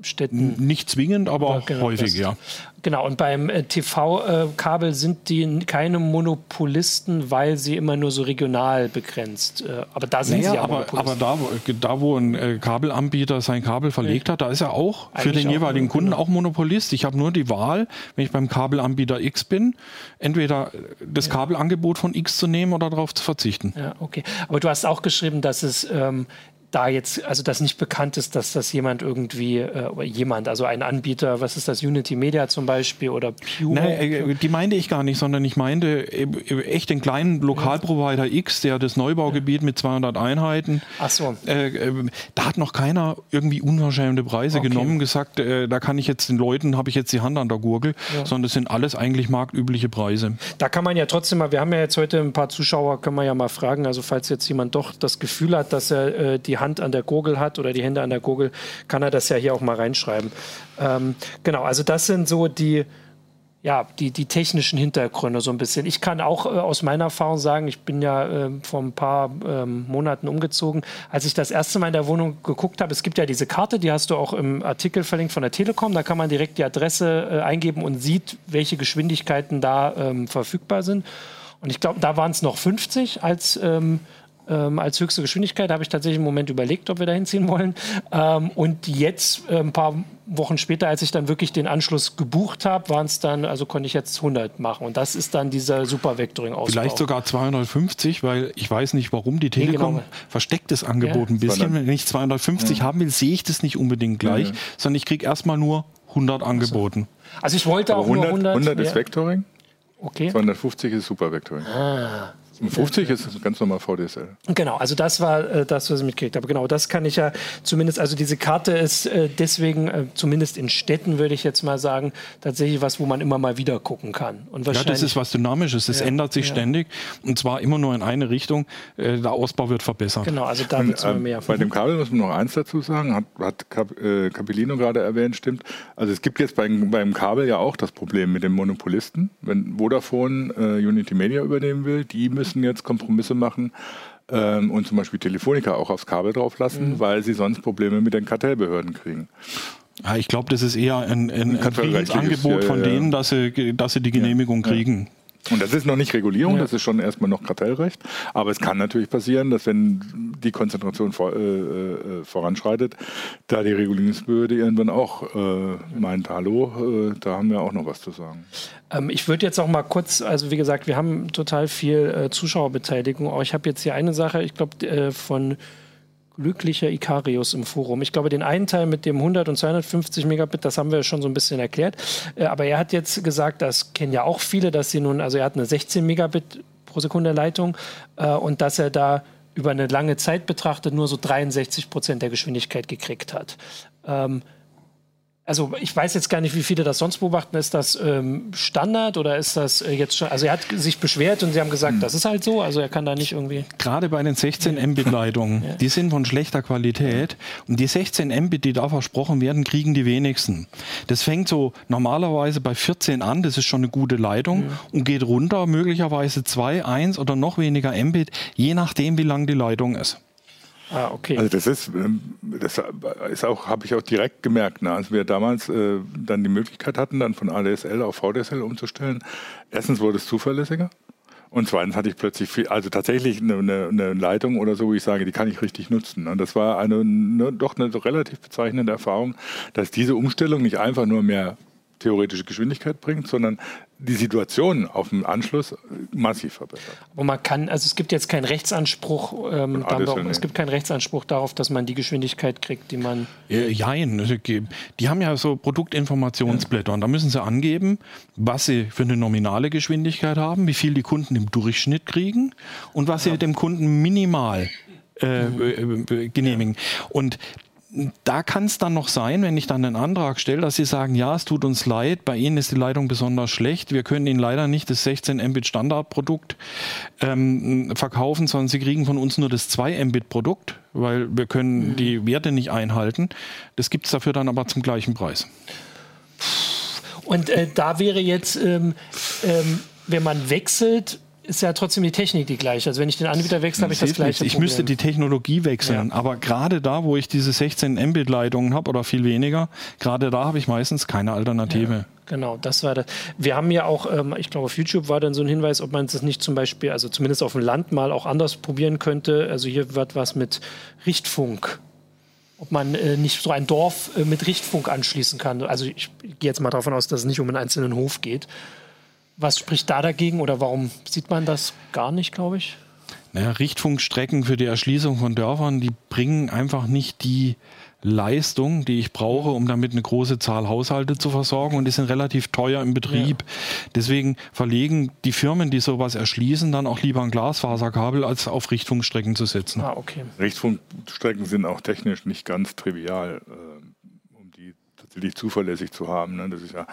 Städten. Nicht zwingend, aber genau, häufig, ja. Genau, und beim äh, TV-Kabel sind die keine Monopolisten, weil sie immer nur so regional begrenzt. Äh, aber da sind naja, sie ja aber, aber da, da, wo ein äh, Kabelanbieter sein Kabel verlegt hat, da ist er auch Eigentlich für den jeweiligen Kunden genau. auch Monopolist. Ich habe nur die Wahl, wenn ich beim Kabelanbieter X bin, entweder das ja. Kabelangebot von X zu nehmen oder darauf zu verzichten. Ja, okay. Aber du hast auch geschrieben, dass es ähm, da jetzt, also dass nicht bekannt ist, dass das jemand irgendwie, äh, jemand, also ein Anbieter, was ist das, Unity Media zum Beispiel oder Pure? Nee, äh, die meinte ich gar nicht, sondern ich meinte äh, echt den kleinen Lokalprovider X, der das Neubaugebiet mit 200 Einheiten, Ach so. Äh, äh, da hat noch keiner irgendwie unverschämte Preise okay. genommen, gesagt, äh, da kann ich jetzt den Leuten, habe ich jetzt die Hand an der Gurgel, ja. sondern das sind alles eigentlich marktübliche Preise. Da kann man ja trotzdem mal, wir haben ja jetzt heute ein paar Zuschauer, können wir ja mal fragen, also falls jetzt jemand doch das Gefühl hat, dass er die Hand an der Gurgel hat oder die Hände an der Gurgel, kann er das ja hier auch mal reinschreiben. Ähm, genau, also das sind so die, ja, die, die technischen Hintergründe so ein bisschen. Ich kann auch äh, aus meiner Erfahrung sagen, ich bin ja äh, vor ein paar ähm, Monaten umgezogen. Als ich das erste Mal in der Wohnung geguckt habe, es gibt ja diese Karte, die hast du auch im Artikel verlinkt von der Telekom, da kann man direkt die Adresse äh, eingeben und sieht, welche Geschwindigkeiten da ähm, verfügbar sind. Und ich glaube, da waren es noch 50 als ähm, ähm, als höchste Geschwindigkeit. Habe ich tatsächlich einen Moment überlegt, ob wir da hinziehen wollen. Ähm, und jetzt, äh, ein paar Wochen später, als ich dann wirklich den Anschluss gebucht habe, waren es dann, also konnte ich jetzt 100 machen. Und das ist dann dieser super Vectoring-Ausbau. Vielleicht sogar 250, weil ich weiß nicht, warum die Telekom nee, genau. verstecktes Angebot ja. ein bisschen. Wenn ich 250 ja. haben will, sehe ich das nicht unbedingt gleich, ja. sondern ich kriege erstmal nur 100 angeboten. Also ich wollte Aber auch 100, nur 100. 100 ist Vectoring. Okay. 250 ist Super Vectoring. Ah. 50 ist ganz normal VDSL. Genau, also das war äh, das, was ich mitgekriegt habe. Genau, das kann ich ja zumindest, also diese Karte ist äh, deswegen, äh, zumindest in Städten würde ich jetzt mal sagen, tatsächlich was, wo man immer mal wieder gucken kann. Und ja, das ist was Dynamisches, es ja, ändert sich ja. ständig und zwar immer nur in eine Richtung. Äh, der Ausbau wird verbessert. Genau, also da wird es immer mehr. Bei dem Kabel muss man noch eins dazu sagen, hat, hat Cap, äh, Capellino gerade erwähnt, stimmt. Also es gibt jetzt beim, beim Kabel ja auch das Problem mit den Monopolisten. Wenn Vodafone äh, Unity Media übernehmen will, die müssen müssen jetzt Kompromisse machen ähm, und zum Beispiel Telefonica auch aufs Kabel drauf lassen, mhm. weil sie sonst Probleme mit den Kartellbehörden kriegen. Ja, ich glaube, das ist eher ein, ein, ein Angebot ja, von denen, dass sie, dass sie die Genehmigung kriegen. Und das ist noch nicht Regulierung, ja. das ist schon erstmal noch Kartellrecht. Aber es kann natürlich passieren, dass wenn die Konzentration vor, äh, äh, voranschreitet, da die Regulierungsbehörde irgendwann auch äh, meint, hallo, äh, da haben wir auch noch was zu sagen. Ähm, ich würde jetzt auch mal kurz, also wie gesagt, wir haben total viel äh, Zuschauerbeteiligung. Aber ich habe jetzt hier eine Sache, ich glaube, äh, von glücklicher Ikarius im Forum. Ich glaube, den einen Teil mit dem 100 und 250 Megabit, das haben wir schon so ein bisschen erklärt. Äh, aber er hat jetzt gesagt, das kennen ja auch viele, dass sie nun, also er hat eine 16 Megabit pro Sekunde Leitung äh, und dass er da über eine lange Zeit betrachtet nur so 63 Prozent der Geschwindigkeit gekriegt hat. Ähm, also ich weiß jetzt gar nicht, wie viele das sonst beobachten. Ist das ähm, Standard oder ist das äh, jetzt schon? Also er hat sich beschwert und sie haben gesagt, hm. das ist halt so. Also er kann da nicht irgendwie. Gerade bei den 16 Mbit Leitungen, ja. die sind von schlechter Qualität und die 16 Mbit, die da versprochen werden, kriegen die wenigsten. Das fängt so normalerweise bei 14 an. Das ist schon eine gute Leitung ja. und geht runter möglicherweise 2, 1 oder noch weniger Mbit, je nachdem, wie lang die Leitung ist. Ah, okay. Also das ist, ähm, das ist auch, habe ich auch direkt gemerkt, ne? als wir damals äh, dann die Möglichkeit hatten, dann von ADSL auf VDSL umzustellen. Erstens wurde es zuverlässiger. Und zweitens hatte ich plötzlich viel, also tatsächlich eine, eine, eine, Leitung oder so, wo ich sage, die kann ich richtig nutzen. Und das war eine, eine, doch eine relativ bezeichnende Erfahrung, dass diese Umstellung nicht einfach nur mehr theoretische Geschwindigkeit bringt, sondern die Situation auf dem Anschluss massiv verbessert. Und man kann, also es gibt jetzt keinen Rechtsanspruch, ähm, darauf, es gibt keinen Rechtsanspruch darauf, dass man die Geschwindigkeit kriegt, die man. Äh, jein, die haben ja so Produktinformationsblätter und da müssen sie angeben, was sie für eine nominale Geschwindigkeit haben, wie viel die Kunden im Durchschnitt kriegen und was ja. sie dem Kunden minimal äh, mhm. genehmigen. Und da kann es dann noch sein, wenn ich dann einen Antrag stelle, dass Sie sagen, ja, es tut uns leid, bei Ihnen ist die Leitung besonders schlecht, wir können Ihnen leider nicht das 16 Mbit Standardprodukt ähm, verkaufen, sondern Sie kriegen von uns nur das 2 Mbit Produkt, weil wir können mhm. die Werte nicht einhalten. Das gibt es dafür dann aber zum gleichen Preis. Und äh, da wäre jetzt, ähm, ähm, wenn man wechselt, ist ja trotzdem die Technik die gleiche. Also wenn ich den Anbieter wechsle, habe ich das gleiche Ich müsste die Technologie wechseln, ja. aber gerade da, wo ich diese 16 Mbit-Leitungen habe oder viel weniger, gerade da habe ich meistens keine Alternative. Ja. Genau, das war das. Wir haben ja auch, ähm, ich glaube, auf YouTube war dann so ein Hinweis, ob man das nicht zum Beispiel, also zumindest auf dem Land mal auch anders probieren könnte. Also hier wird was mit Richtfunk ob man äh, nicht so ein Dorf äh, mit Richtfunk anschließen kann. Also ich, ich gehe jetzt mal davon aus, dass es nicht um einen einzelnen Hof geht. Was spricht da dagegen oder warum sieht man das gar nicht, glaube ich? Naja, Richtfunkstrecken für die Erschließung von Dörfern, die bringen einfach nicht die Leistung, die ich brauche, um damit eine große Zahl Haushalte zu versorgen und die sind relativ teuer im Betrieb. Ja. Deswegen verlegen die Firmen, die sowas erschließen, dann auch lieber ein Glasfaserkabel, als auf Richtfunkstrecken zu setzen. Ah, okay. Richtfunkstrecken sind auch technisch nicht ganz trivial, äh, um die tatsächlich zuverlässig zu haben. Ne? Das ist ja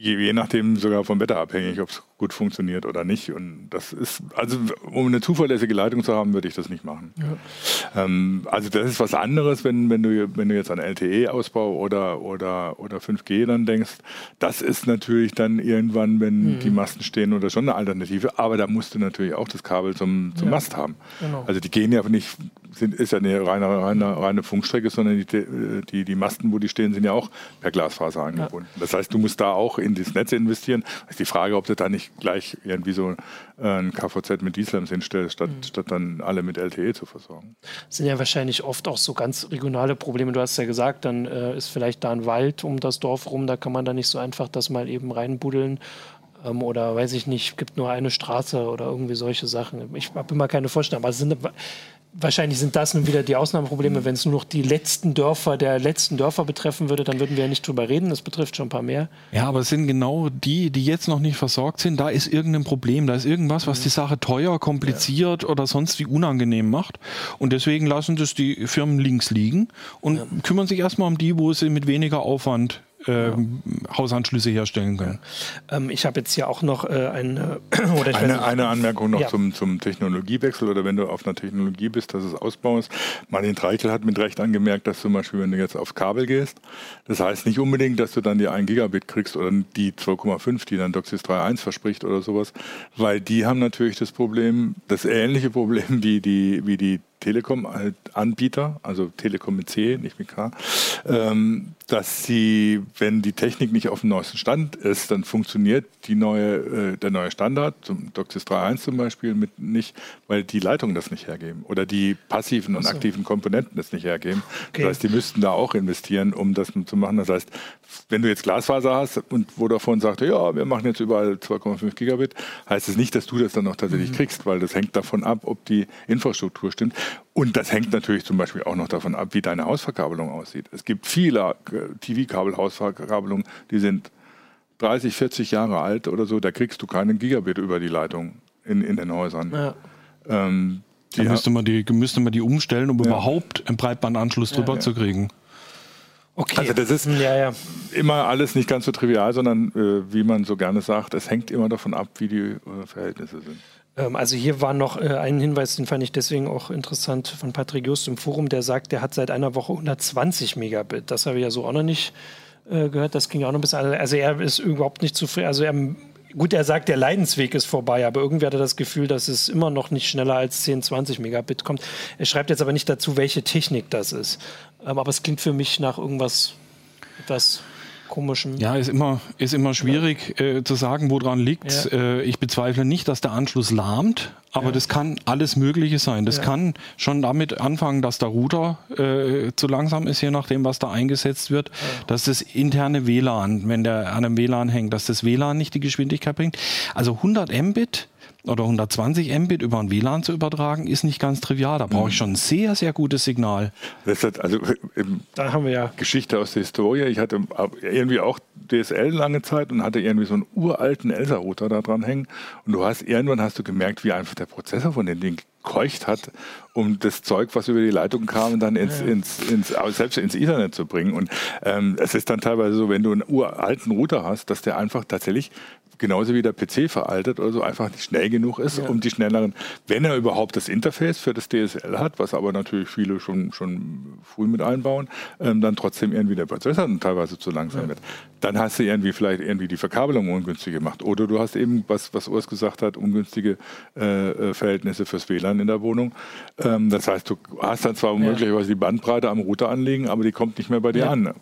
je, je nachdem sogar vom Wetter abhängig, ob es gut funktioniert oder nicht. Und das ist, also um eine zuverlässige Leitung zu haben, würde ich das nicht machen. Ja. Ähm, also das ist was anderes, wenn, wenn, du, wenn du jetzt an LTE-Ausbau oder, oder, oder 5G dann denkst. Das ist natürlich dann irgendwann, wenn mhm. die Masten stehen oder schon eine Alternative. Aber da musst du natürlich auch das Kabel zum, zum ja. Mast haben. Genau. Also die gehen ja nicht, sind, ist ja eine reine, reine, reine Funkstrecke, sondern die, die, die Masten, wo die stehen, sind ja auch per Glasfaser angebunden. Ja. Das heißt, du musst da auch in das Netz investieren. Das ist die Frage, ob du da nicht gleich irgendwie so äh, ein KVZ mit Dieselams hinstellst, statt, mhm. statt dann alle mit LTE zu versorgen. Das sind ja wahrscheinlich oft auch so ganz regionale Probleme. Du hast ja gesagt, dann äh, ist vielleicht da ein Wald um das Dorf rum, da kann man da nicht so einfach das mal eben reinbuddeln ähm, oder weiß ich nicht, gibt nur eine Straße oder irgendwie solche Sachen. Ich habe immer keine Vorstellung, aber es sind Wahrscheinlich sind das nun wieder die Ausnahmeprobleme. Wenn es nur noch die letzten Dörfer der letzten Dörfer betreffen würde, dann würden wir ja nicht drüber reden. Das betrifft schon ein paar mehr. Ja, aber es sind genau die, die jetzt noch nicht versorgt sind. Da ist irgendein Problem. Da ist irgendwas, was die Sache teuer, kompliziert ja. oder sonst wie unangenehm macht. Und deswegen lassen das die Firmen links liegen und ja. kümmern sich erstmal um die, wo sie mit weniger Aufwand äh, Hausanschlüsse herstellen können. Ähm, ich habe jetzt hier auch noch äh, eine, oder eine, eine Anmerkung noch ja. zum, zum Technologiewechsel oder wenn du auf einer Technologie bist, dass es ausbaust. Martin Treichel hat mit Recht angemerkt, dass zum Beispiel, wenn du jetzt aufs Kabel gehst, das heißt nicht unbedingt, dass du dann die 1 Gigabit kriegst oder die 2,5, die dann DOCSIS 3.1 verspricht oder sowas, weil die haben natürlich das Problem, das ähnliche Problem wie die, wie die Telekom-Anbieter, also Telekom mit C, nicht mit K, ähm, dass sie, wenn die Technik nicht auf dem neuesten Stand ist, dann funktioniert die neue, äh, der neue Standard, zum DOCSIS 3.1 zum Beispiel, mit nicht, weil die Leitungen das nicht hergeben oder die passiven und so. aktiven Komponenten das nicht hergeben. Okay. Das heißt, die müssten da auch investieren, um das zu machen. Das heißt, wenn du jetzt Glasfaser hast und Vodafone sagt, ja, wir machen jetzt überall 2,5 Gigabit, heißt es das nicht, dass du das dann auch tatsächlich mhm. kriegst, weil das hängt davon ab, ob die Infrastruktur stimmt. Und das hängt natürlich zum Beispiel auch noch davon ab, wie deine Hausverkabelung aussieht. Es gibt viele äh, TV-Kabel-Hausverkabelungen, die sind 30, 40 Jahre alt oder so, da kriegst du keinen Gigabit über die Leitung in, in den Häusern. Ja. Ähm, da müsste man, die, müsste man die umstellen, um ja. überhaupt einen Breitbandanschluss drüber ja, zu kriegen. Okay. Also das ist ja, ja. immer alles nicht ganz so trivial, sondern äh, wie man so gerne sagt, es hängt immer davon ab, wie die äh, Verhältnisse sind. Ähm, also hier war noch äh, ein Hinweis, den fand ich deswegen auch interessant von Patrick Just im Forum, der sagt, der hat seit einer Woche 120 Megabit. Das habe ich ja so auch noch nicht äh, gehört. Das ging auch noch ein bisschen. Also er ist überhaupt nicht zufrieden. Also er Gut, er sagt, der Leidensweg ist vorbei, aber irgendwie hat er das Gefühl, dass es immer noch nicht schneller als 10, 20 Megabit kommt. Er schreibt jetzt aber nicht dazu, welche Technik das ist. Ähm, aber es klingt für mich nach irgendwas etwas komischen. Ja, ist immer, ist immer schwierig ja. äh, zu sagen, woran liegt. Ja. Äh, ich bezweifle nicht, dass der Anschluss lahmt, aber ja. das kann alles Mögliche sein. Das kann schon damit anfangen, dass der Router äh, zu langsam ist, je nachdem, was da eingesetzt wird. Dass das interne WLAN, wenn der an einem WLAN hängt, dass das WLAN nicht die Geschwindigkeit bringt. Also 100 Mbit oder 120 Mbit über ein WLAN zu übertragen, ist nicht ganz trivial. Da brauche ich schon ein sehr, sehr gutes Signal. Das hat also da haben wir ja Geschichte aus der Historie. Ich hatte irgendwie auch DSL lange Zeit und hatte irgendwie so einen uralten Elsa-Router da dran hängen. Und du hast irgendwann hast du gemerkt, wie einfach der Prozessor von dem Ding keucht hat, um das Zeug, was über die Leitung kam, dann ins, ja. ins, ins, selbst ins Ethernet zu bringen. Und ähm, es ist dann teilweise so, wenn du einen uralten Router hast, dass der einfach tatsächlich genauso wie der PC veraltet oder so einfach nicht schnell genug ist, ja. um die schnelleren, wenn er überhaupt das Interface für das DSL hat, was aber natürlich viele schon, schon früh mit einbauen, ähm, dann trotzdem irgendwie der Prozessor teilweise zu langsam ja. wird. Dann hast du irgendwie vielleicht irgendwie die Verkabelung ungünstig gemacht. Oder du hast eben, was, was Urs gesagt hat, ungünstige äh, äh Verhältnisse fürs WLAN in der Wohnung. Ähm, das heißt, du hast dann zwar möglicherweise die Bandbreite am Router anlegen, aber die kommt nicht mehr bei dir an.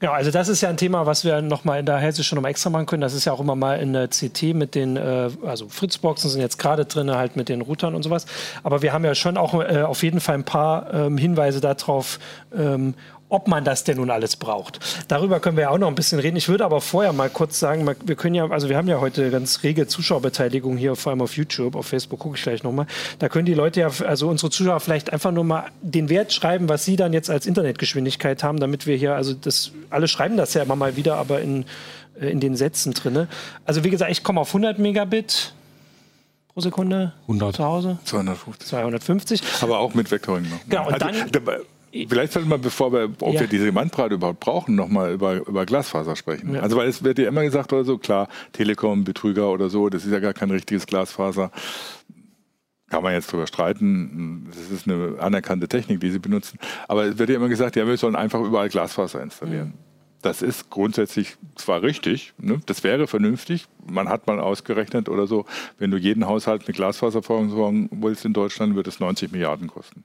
Genau, also das ist ja ein Thema, was wir nochmal in der Hälfte schon nochmal extra machen können. Das ist ja auch immer mal in der CT mit den, äh, also Fritzboxen sind jetzt gerade drin, halt mit den Routern und sowas. Aber wir haben ja schon auch äh, auf jeden Fall ein paar ähm, Hinweise darauf, ähm, ob man das denn nun alles braucht. Darüber können wir ja auch noch ein bisschen reden. Ich würde aber vorher mal kurz sagen, wir können ja, also wir haben ja heute ganz rege Zuschauerbeteiligung hier, vor allem auf YouTube, auf Facebook gucke ich gleich nochmal. Da können die Leute ja, also unsere Zuschauer vielleicht einfach nur mal den Wert schreiben, was sie dann jetzt als Internetgeschwindigkeit haben, damit wir hier, also das, alle schreiben das ja immer mal wieder, aber in, äh, in den Sätzen drin. Also wie gesagt, ich komme auf 100 Megabit pro Sekunde 100. zu Hause. 250. 250. Aber auch mit Vectoring noch. Genau, und also, dann Vielleicht sollten wir, bevor wir, ob ja. wir diese Bandbreite überhaupt brauchen, nochmal über, über Glasfaser sprechen. Ja. Also weil es wird ja immer gesagt oder so, klar, Telekom, Betrüger oder so, das ist ja gar kein richtiges Glasfaser. Kann man jetzt drüber streiten. Das ist eine anerkannte Technik, die sie benutzen. Aber es wird ja immer gesagt, ja, wir sollen einfach überall Glasfaser installieren. Mhm. Das ist grundsätzlich zwar richtig, ne? das wäre vernünftig. Man hat mal ausgerechnet oder so, wenn du jeden Haushalt mit Glasfaser versorgen willst in Deutschland, wird es 90 Milliarden kosten.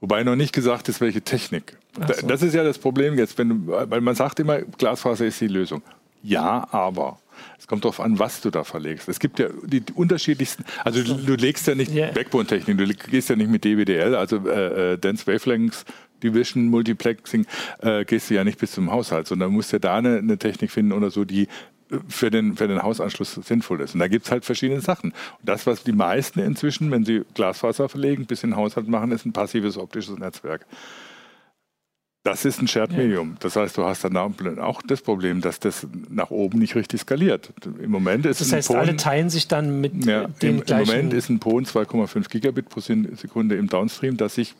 Wobei noch nicht gesagt ist, welche Technik. So. Das ist ja das Problem jetzt, wenn du, weil man sagt immer, Glasfaser ist die Lösung. Ja, aber. Es kommt darauf an, was du da verlegst. Es gibt ja die, die unterschiedlichsten, also du, du, legst ja nicht yeah. Backbone-Technik, du gehst ja nicht mit DWDL, also äh, äh, Dense Wavelengths, Division, Multiplexing, äh, gehst du ja nicht bis zum Haushalt, sondern musst ja da eine, eine Technik finden oder so, die für den, für den Hausanschluss sinnvoll ist. Und da gibt es halt verschiedene Sachen. Und das, was die meisten inzwischen, wenn sie Glasfaser verlegen, bis in den Haushalt machen, ist ein passives optisches Netzwerk. Das ist ein Shared Medium. Das heißt, du hast dann auch das Problem, dass das nach oben nicht richtig skaliert. Im Moment ist das heißt, PON, alle teilen sich dann mit ja, dem im, gleichen... Im Moment ist ein PON 2,5 Gigabit pro Sekunde im Downstream, das sich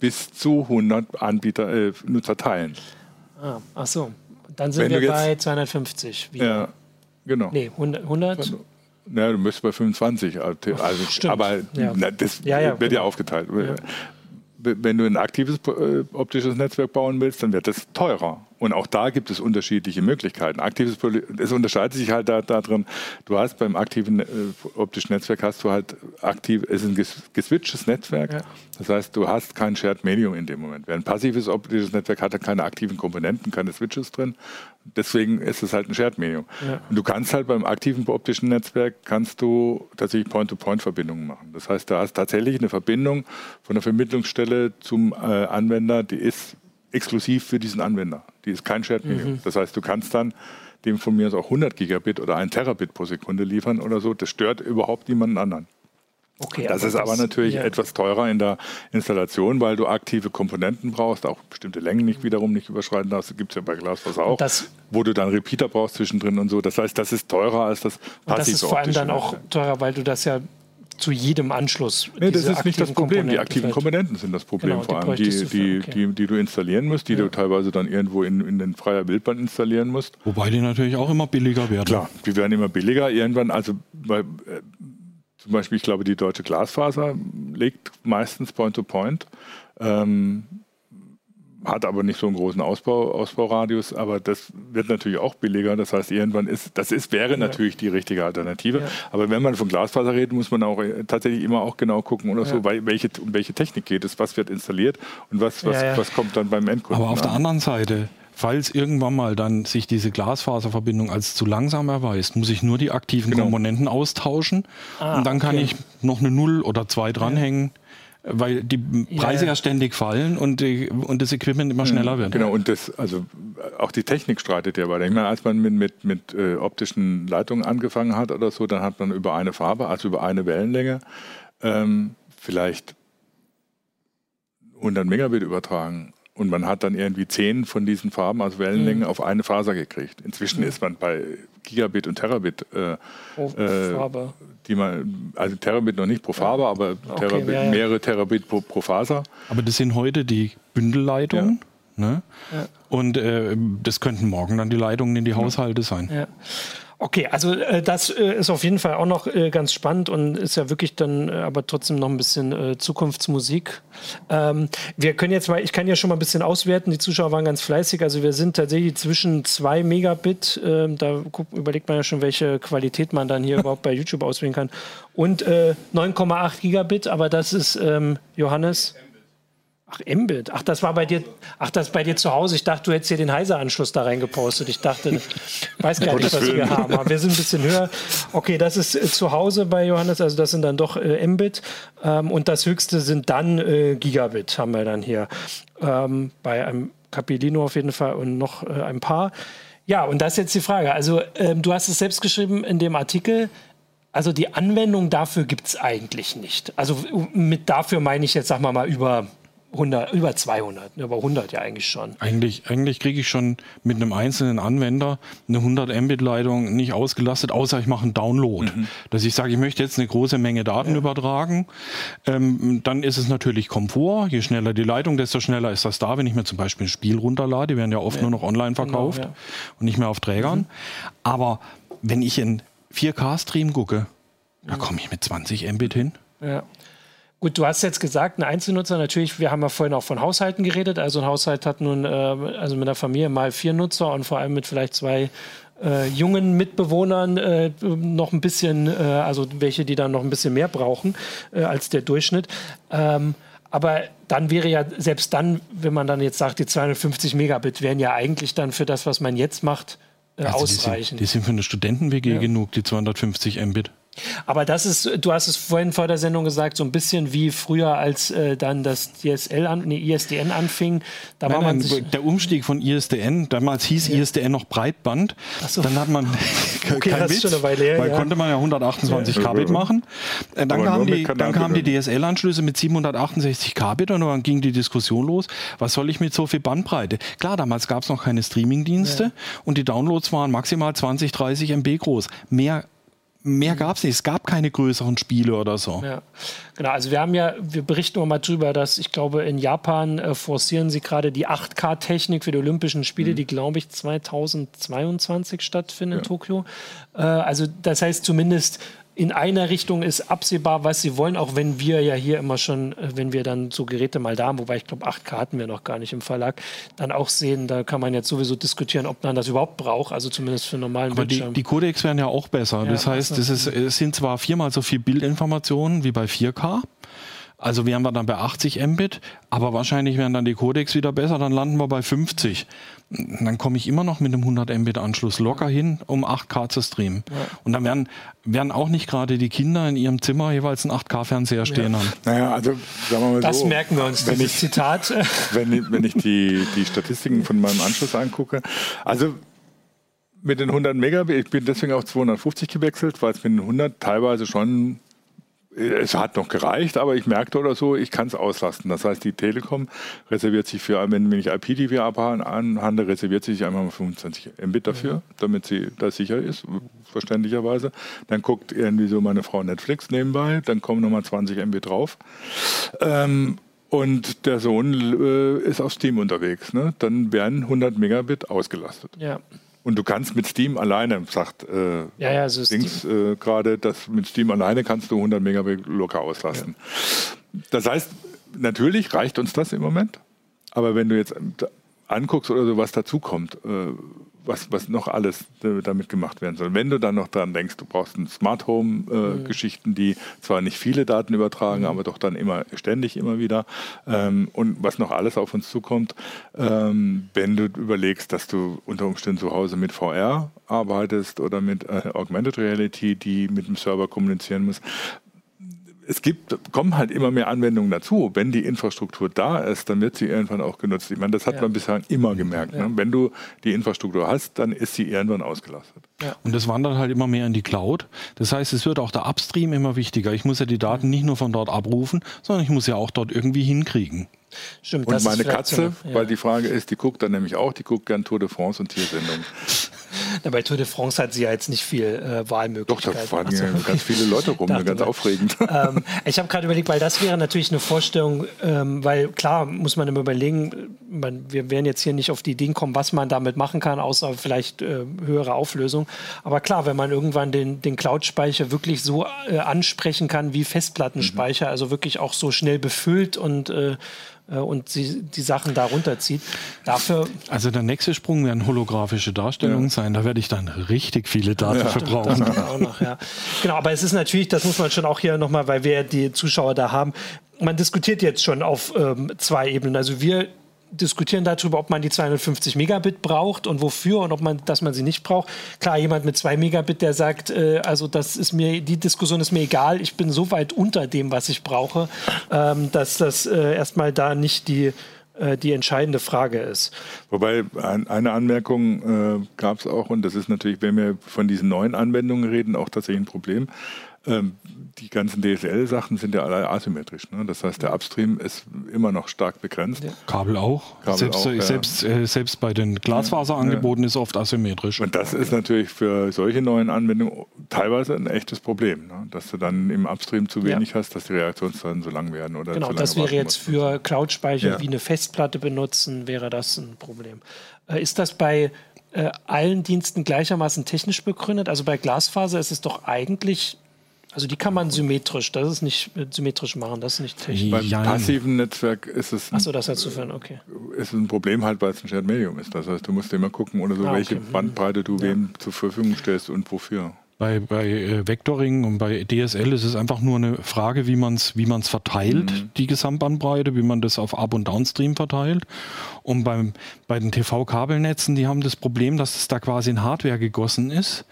bis zu 100 Anbieter, äh, Nutzer teilen. Ah, ach so. Dann sind wir bei 250. Wieder. Ja, genau. Nee, 100? 100? Ja, du müsstest bei 25. Also, Stimmt. Aber ja. Na, das ja, ja, wird ja aufgeteilt. Wenn du ein aktives äh, optisches Netzwerk bauen willst, dann wird das teurer. Und auch da gibt es unterschiedliche Möglichkeiten. Aktives es unterscheidet sich halt da, darin, du hast beim aktiven äh, optischen Netzwerk hast du halt aktiv, es ist ein geswitchtes Netzwerk. Ja. Das heißt, du hast kein Shared Medium in dem Moment. Während ein passives optisches Netzwerk hat keine aktiven Komponenten, keine Switches drin. Deswegen ist es halt ein Shared Medium. Ja. Und du kannst halt beim aktiven optischen Netzwerk kannst du tatsächlich Point-to-Point-Verbindungen machen. Das heißt, du hast tatsächlich eine Verbindung von der Vermittlungsstelle zum äh, Anwender, die ist exklusiv für diesen Anwender. Die ist kein Shared Medium. Mhm. Das heißt, du kannst dann dem von mir aus auch 100 Gigabit oder 1 Terabit pro Sekunde liefern oder so. Das stört überhaupt niemanden anderen. Okay, das aber ist aber das, natürlich ja. etwas teurer in der Installation, weil du aktive Komponenten brauchst, auch bestimmte Längen nicht wiederum nicht überschreiten darfst. Das gibt es ja bei Glasfaser auch, das, wo du dann Repeater brauchst zwischendrin und so. Das heißt, das ist teurer als das passive Das ist vor allem dann auch teurer, weil du das ja zu jedem Anschluss. Nee, das ist nicht das Problem. Die aktiven Komponenten sind das Problem genau, vor allem, die, die, okay. die, die, du installieren musst, die ja. du teilweise dann irgendwo in, in den freier Wildbahn installieren musst. Wobei die natürlich auch immer billiger werden. Klar, die werden immer billiger. Irgendwann, also bei, äh, zum Beispiel, ich glaube, die deutsche Glasfaser legt meistens Point-to-Point. -Point. Ähm, hat aber nicht so einen großen Ausbau, Ausbauradius, aber das wird natürlich auch billiger. Das heißt, irgendwann ist, das ist, wäre ja. natürlich die richtige Alternative. Ja. Aber wenn man von Glasfaser redet, muss man auch äh, tatsächlich immer auch genau gucken oder ja. so, welche, um welche Technik geht es, was wird installiert und was, was, was kommt dann beim Endkunden. Aber auf an. der anderen Seite, falls irgendwann mal dann sich diese Glasfaserverbindung als zu langsam erweist, muss ich nur die aktiven genau. Komponenten austauschen ah, und dann kann okay. ich noch eine Null oder zwei dranhängen. Weil die Preise ja, ja ständig fallen und, die, und das Equipment immer schneller mhm, wird. Genau, und das, also auch die Technik streitet ja weiter. Ich meine, als man mit, mit, mit äh, optischen Leitungen angefangen hat oder so, dann hat man über eine Farbe, also über eine Wellenlänge, ähm, vielleicht 100 Megabit übertragen. Und man hat dann irgendwie zehn von diesen Farben, also Wellenlängen, mhm. auf eine Faser gekriegt. Inzwischen mhm. ist man bei Gigabit und Terabit, äh, oh, äh, die man, also Terabit noch nicht pro Farbe, ja. aber Terabit, okay, ja, ja. mehrere Terabit pro, pro, Faser. Aber das sind heute die Bündelleitungen. Ne? Und äh, das könnten morgen dann die Leitungen in die Haushalte sein. Okay, also äh, das äh, ist auf jeden Fall auch noch äh, ganz spannend und ist ja wirklich dann äh, aber trotzdem noch ein bisschen äh, Zukunftsmusik. Ähm, wir können jetzt mal, ich kann ja schon mal ein bisschen auswerten, die Zuschauer waren ganz fleißig, also wir sind tatsächlich zwischen 2 Megabit, ähm, da guck, überlegt man ja schon, welche Qualität man dann hier überhaupt bei YouTube auswählen kann, und 9,8 äh, Gigabit, aber das ist ähm, Johannes. Ach, Mbit. Ach, das war bei dir. Ach, das bei dir zu Hause. Ich dachte, du hättest hier den Heiser-Anschluss da reingepostet. Ich dachte, weiß gar nicht, was wir haben. Aber wir sind ein bisschen höher. Okay, das ist äh, zu Hause bei Johannes. Also das sind dann doch äh, Mbit. Ähm, und das höchste sind dann äh, Gigabit, haben wir dann hier. Ähm, bei einem Capilino auf jeden Fall und noch äh, ein paar. Ja, und das ist jetzt die Frage. Also, ähm, du hast es selbst geschrieben in dem Artikel. Also die Anwendung dafür gibt es eigentlich nicht. Also mit dafür meine ich jetzt, sag mal mal, über 100, über 200, über 100 ja eigentlich schon. Eigentlich, eigentlich kriege ich schon mit einem einzelnen Anwender eine 100 Mbit-Leitung nicht ausgelastet, außer ich mache einen Download. Mhm. Dass ich sage, ich möchte jetzt eine große Menge Daten ja. übertragen. Ähm, dann ist es natürlich Komfort. Je schneller die Leitung, desto schneller ist das da. Wenn ich mir zum Beispiel ein Spiel runterlade, die werden ja oft ja. nur noch online genau, verkauft genau, ja. und nicht mehr auf Trägern. Mhm. Aber wenn ich in 4K-Stream gucke, da mhm. komme ich mit 20 Mbit hin. Ja. Gut, du hast jetzt gesagt, ein Einzelnutzer, natürlich, wir haben ja vorhin auch von Haushalten geredet. Also ein Haushalt hat nun, äh, also mit der Familie mal vier Nutzer und vor allem mit vielleicht zwei äh, jungen Mitbewohnern äh, noch ein bisschen, äh, also welche, die dann noch ein bisschen mehr brauchen äh, als der Durchschnitt. Ähm, aber dann wäre ja, selbst dann, wenn man dann jetzt sagt, die 250 Megabit wären ja eigentlich dann für das, was man jetzt macht, äh, also ausreichend. Die sind, die sind, für eine Studenten-WG ja. genug, die 250 Mbit. Aber das ist, du hast es vorhin vor der Sendung gesagt, so ein bisschen wie früher, als äh, dann das DSL an, nee, ISDN anfing. Da nein, war man nein, der Umstieg von ISDN, damals hieß ja. ISDN noch Breitband. So. Dann hat man okay, kein Witz, her, weil ja. konnte man ja 128 ja. Kbit machen. Äh, dann kamen die, dann kamen die DSL-Anschlüsse mit 768 Kbit und dann ging die Diskussion los, was soll ich mit so viel Bandbreite? Klar, damals gab es noch keine Streaming-Dienste und die Downloads waren maximal 20, 30 MB groß. Mehr mehr gab es nicht. Es gab keine größeren Spiele oder so. Ja, genau. Also wir haben ja, wir berichten mal drüber, dass ich glaube, in Japan äh, forcieren sie gerade die 8K-Technik für die Olympischen Spiele, mhm. die glaube ich 2022 stattfinden ja. in Tokio. Äh, also das heißt zumindest in einer Richtung ist absehbar, was sie wollen, auch wenn wir ja hier immer schon, äh, wenn wir dann so Geräte mal da haben, wobei ich glaube, 8K hatten wir noch gar nicht im Verlag, dann auch sehen, da kann man jetzt sowieso diskutieren, ob man das überhaupt braucht, also zumindest für normalen Aber Bildschirm. Die, die Codecs werden ja auch besser. Ja, das heißt, es, ist, es sind zwar viermal so viel Bildinformationen wie bei 4K, also wären wir dann bei 80 Mbit, aber wahrscheinlich wären dann die Codecs wieder besser, dann landen wir bei 50. Dann komme ich immer noch mit einem 100 Mbit Anschluss locker hin, um 8K zu streamen. Ja. Und dann werden, werden auch nicht gerade die Kinder in ihrem Zimmer jeweils einen 8K Fernseher stehen ja. haben. Naja, also sagen wir mal das so. Das merken wir uns, wenn ich, Zitat. Wenn ich, wenn ich die, die Statistiken von meinem Anschluss angucke, also mit den 100 Megabit, ich bin deswegen auf 250 gewechselt, weil es mit den 100 teilweise schon es hat noch gereicht, aber ich merkte oder so, ich kann es auslasten. Das heißt, die Telekom reserviert sich für, wenn ich IPTV anhandle, reserviert sich einmal mal 25 Mbit dafür, mhm. damit sie da sicher ist, verständlicherweise. Dann guckt irgendwie so meine Frau Netflix nebenbei, dann kommen nochmal 20 Mbit drauf. Ähm, und der Sohn äh, ist auf Steam unterwegs. Ne? Dann werden 100 Megabit ausgelastet. Ja. Und du kannst mit Steam alleine, sagt äh, ja, ja, also Dings äh, gerade, dass mit Steam alleine kannst du 100 Megabit locker auslasten. Ja. Das heißt, natürlich reicht uns das im Moment, aber wenn du jetzt anguckst oder so, was dazukommt, äh, was, was noch alles äh, damit gemacht werden soll. Wenn du dann noch daran denkst, du brauchst ein Smart Home äh, mhm. Geschichten, die zwar nicht viele Daten übertragen, mhm. aber doch dann immer ständig immer wieder ähm, und was noch alles auf uns zukommt, ähm, wenn du überlegst, dass du unter Umständen zu Hause mit VR arbeitest oder mit äh, Augmented Reality, die mit dem Server kommunizieren muss, es gibt, kommen halt immer mehr Anwendungen dazu. Wenn die Infrastruktur da ist, dann wird sie irgendwann auch genutzt. Ich meine, das hat ja. man bisher immer gemerkt. Ne? Wenn du die Infrastruktur hast, dann ist sie irgendwann ausgelastet. Ja. Und das wandert halt immer mehr in die Cloud. Das heißt, es wird auch der Upstream immer wichtiger. Ich muss ja die Daten nicht nur von dort abrufen, sondern ich muss ja auch dort irgendwie hinkriegen. Stimmt, und meine Katze, so, ja. weil die Frage ist, die guckt dann nämlich auch, die guckt gern Tour de France und Tiersendungen. Na, bei Tour de France hat sie ja jetzt nicht viel äh, Wahlmöglichkeiten. Doch, da fahren so, okay. ganz viele Leute rum, ganz aufregend. Ähm, ich habe gerade überlegt, weil das wäre natürlich eine Vorstellung, ähm, weil klar muss man immer überlegen, man, wir werden jetzt hier nicht auf die Ideen kommen, was man damit machen kann, außer vielleicht äh, höhere Auflösung. Aber klar, wenn man irgendwann den, den Cloud-Speicher wirklich so äh, ansprechen kann wie Festplattenspeicher, mhm. also wirklich auch so schnell befüllt und äh, und sie die Sachen da runterzieht. Dafür also der nächste Sprung werden holographische Darstellungen ja. sein. Da werde ich dann richtig viele Daten ja, verbrauchen. Noch, ja. Genau, aber es ist natürlich, das muss man schon auch hier nochmal, weil wir die Zuschauer da haben, man diskutiert jetzt schon auf ähm, zwei Ebenen. Also wir diskutieren darüber, ob man die 250 Megabit braucht und wofür und ob man, dass man sie nicht braucht. Klar, jemand mit 2 Megabit, der sagt, äh, also das ist mir, die Diskussion ist mir egal, ich bin so weit unter dem, was ich brauche, ähm, dass das äh, erstmal da nicht die äh, die entscheidende Frage ist. Wobei ein, eine Anmerkung äh, gab es auch, und das ist natürlich, wenn wir von diesen neuen Anwendungen reden, auch tatsächlich ein Problem. Ähm, die ganzen DSL-Sachen sind ja alle asymmetrisch. Ne? Das heißt, der Upstream ist immer noch stark begrenzt. Ja. Kabel auch. Kabel selbst, auch, ja. selbst, äh, selbst bei den Glasfaserangeboten ja. ist oft asymmetrisch. Und das ist natürlich für solche neuen Anwendungen teilweise ein echtes Problem, ne? dass du dann im Upstream zu wenig hast, dass die Reaktionszeiten so lang werden. Oder genau, das wäre jetzt für Cloud-Speicher wie eine Festplatte benutzen, wäre das ein Problem. Äh, ist das bei äh, allen Diensten gleichermaßen technisch begründet? Also bei Glasfaser ist es doch eigentlich also die kann man symmetrisch, das ist nicht äh, symmetrisch machen, das ist nicht technisch. Beim ja, passiven Netzwerk ist es Achso, das für okay. ist ein Problem halt, weil es ein Shared Medium ist. Das heißt, du musst immer gucken oder so, ah, welche mhm. Bandbreite du ja. wem zur Verfügung stellst und wofür. Bei, bei äh, Vectoring und bei DSL ist es einfach nur eine Frage, wie man es wie man's verteilt, mhm. die Gesamtbandbreite, wie man das auf Up- und Downstream verteilt. Und beim, bei den TV-Kabelnetzen, die haben das Problem, dass es da quasi in Hardware gegossen ist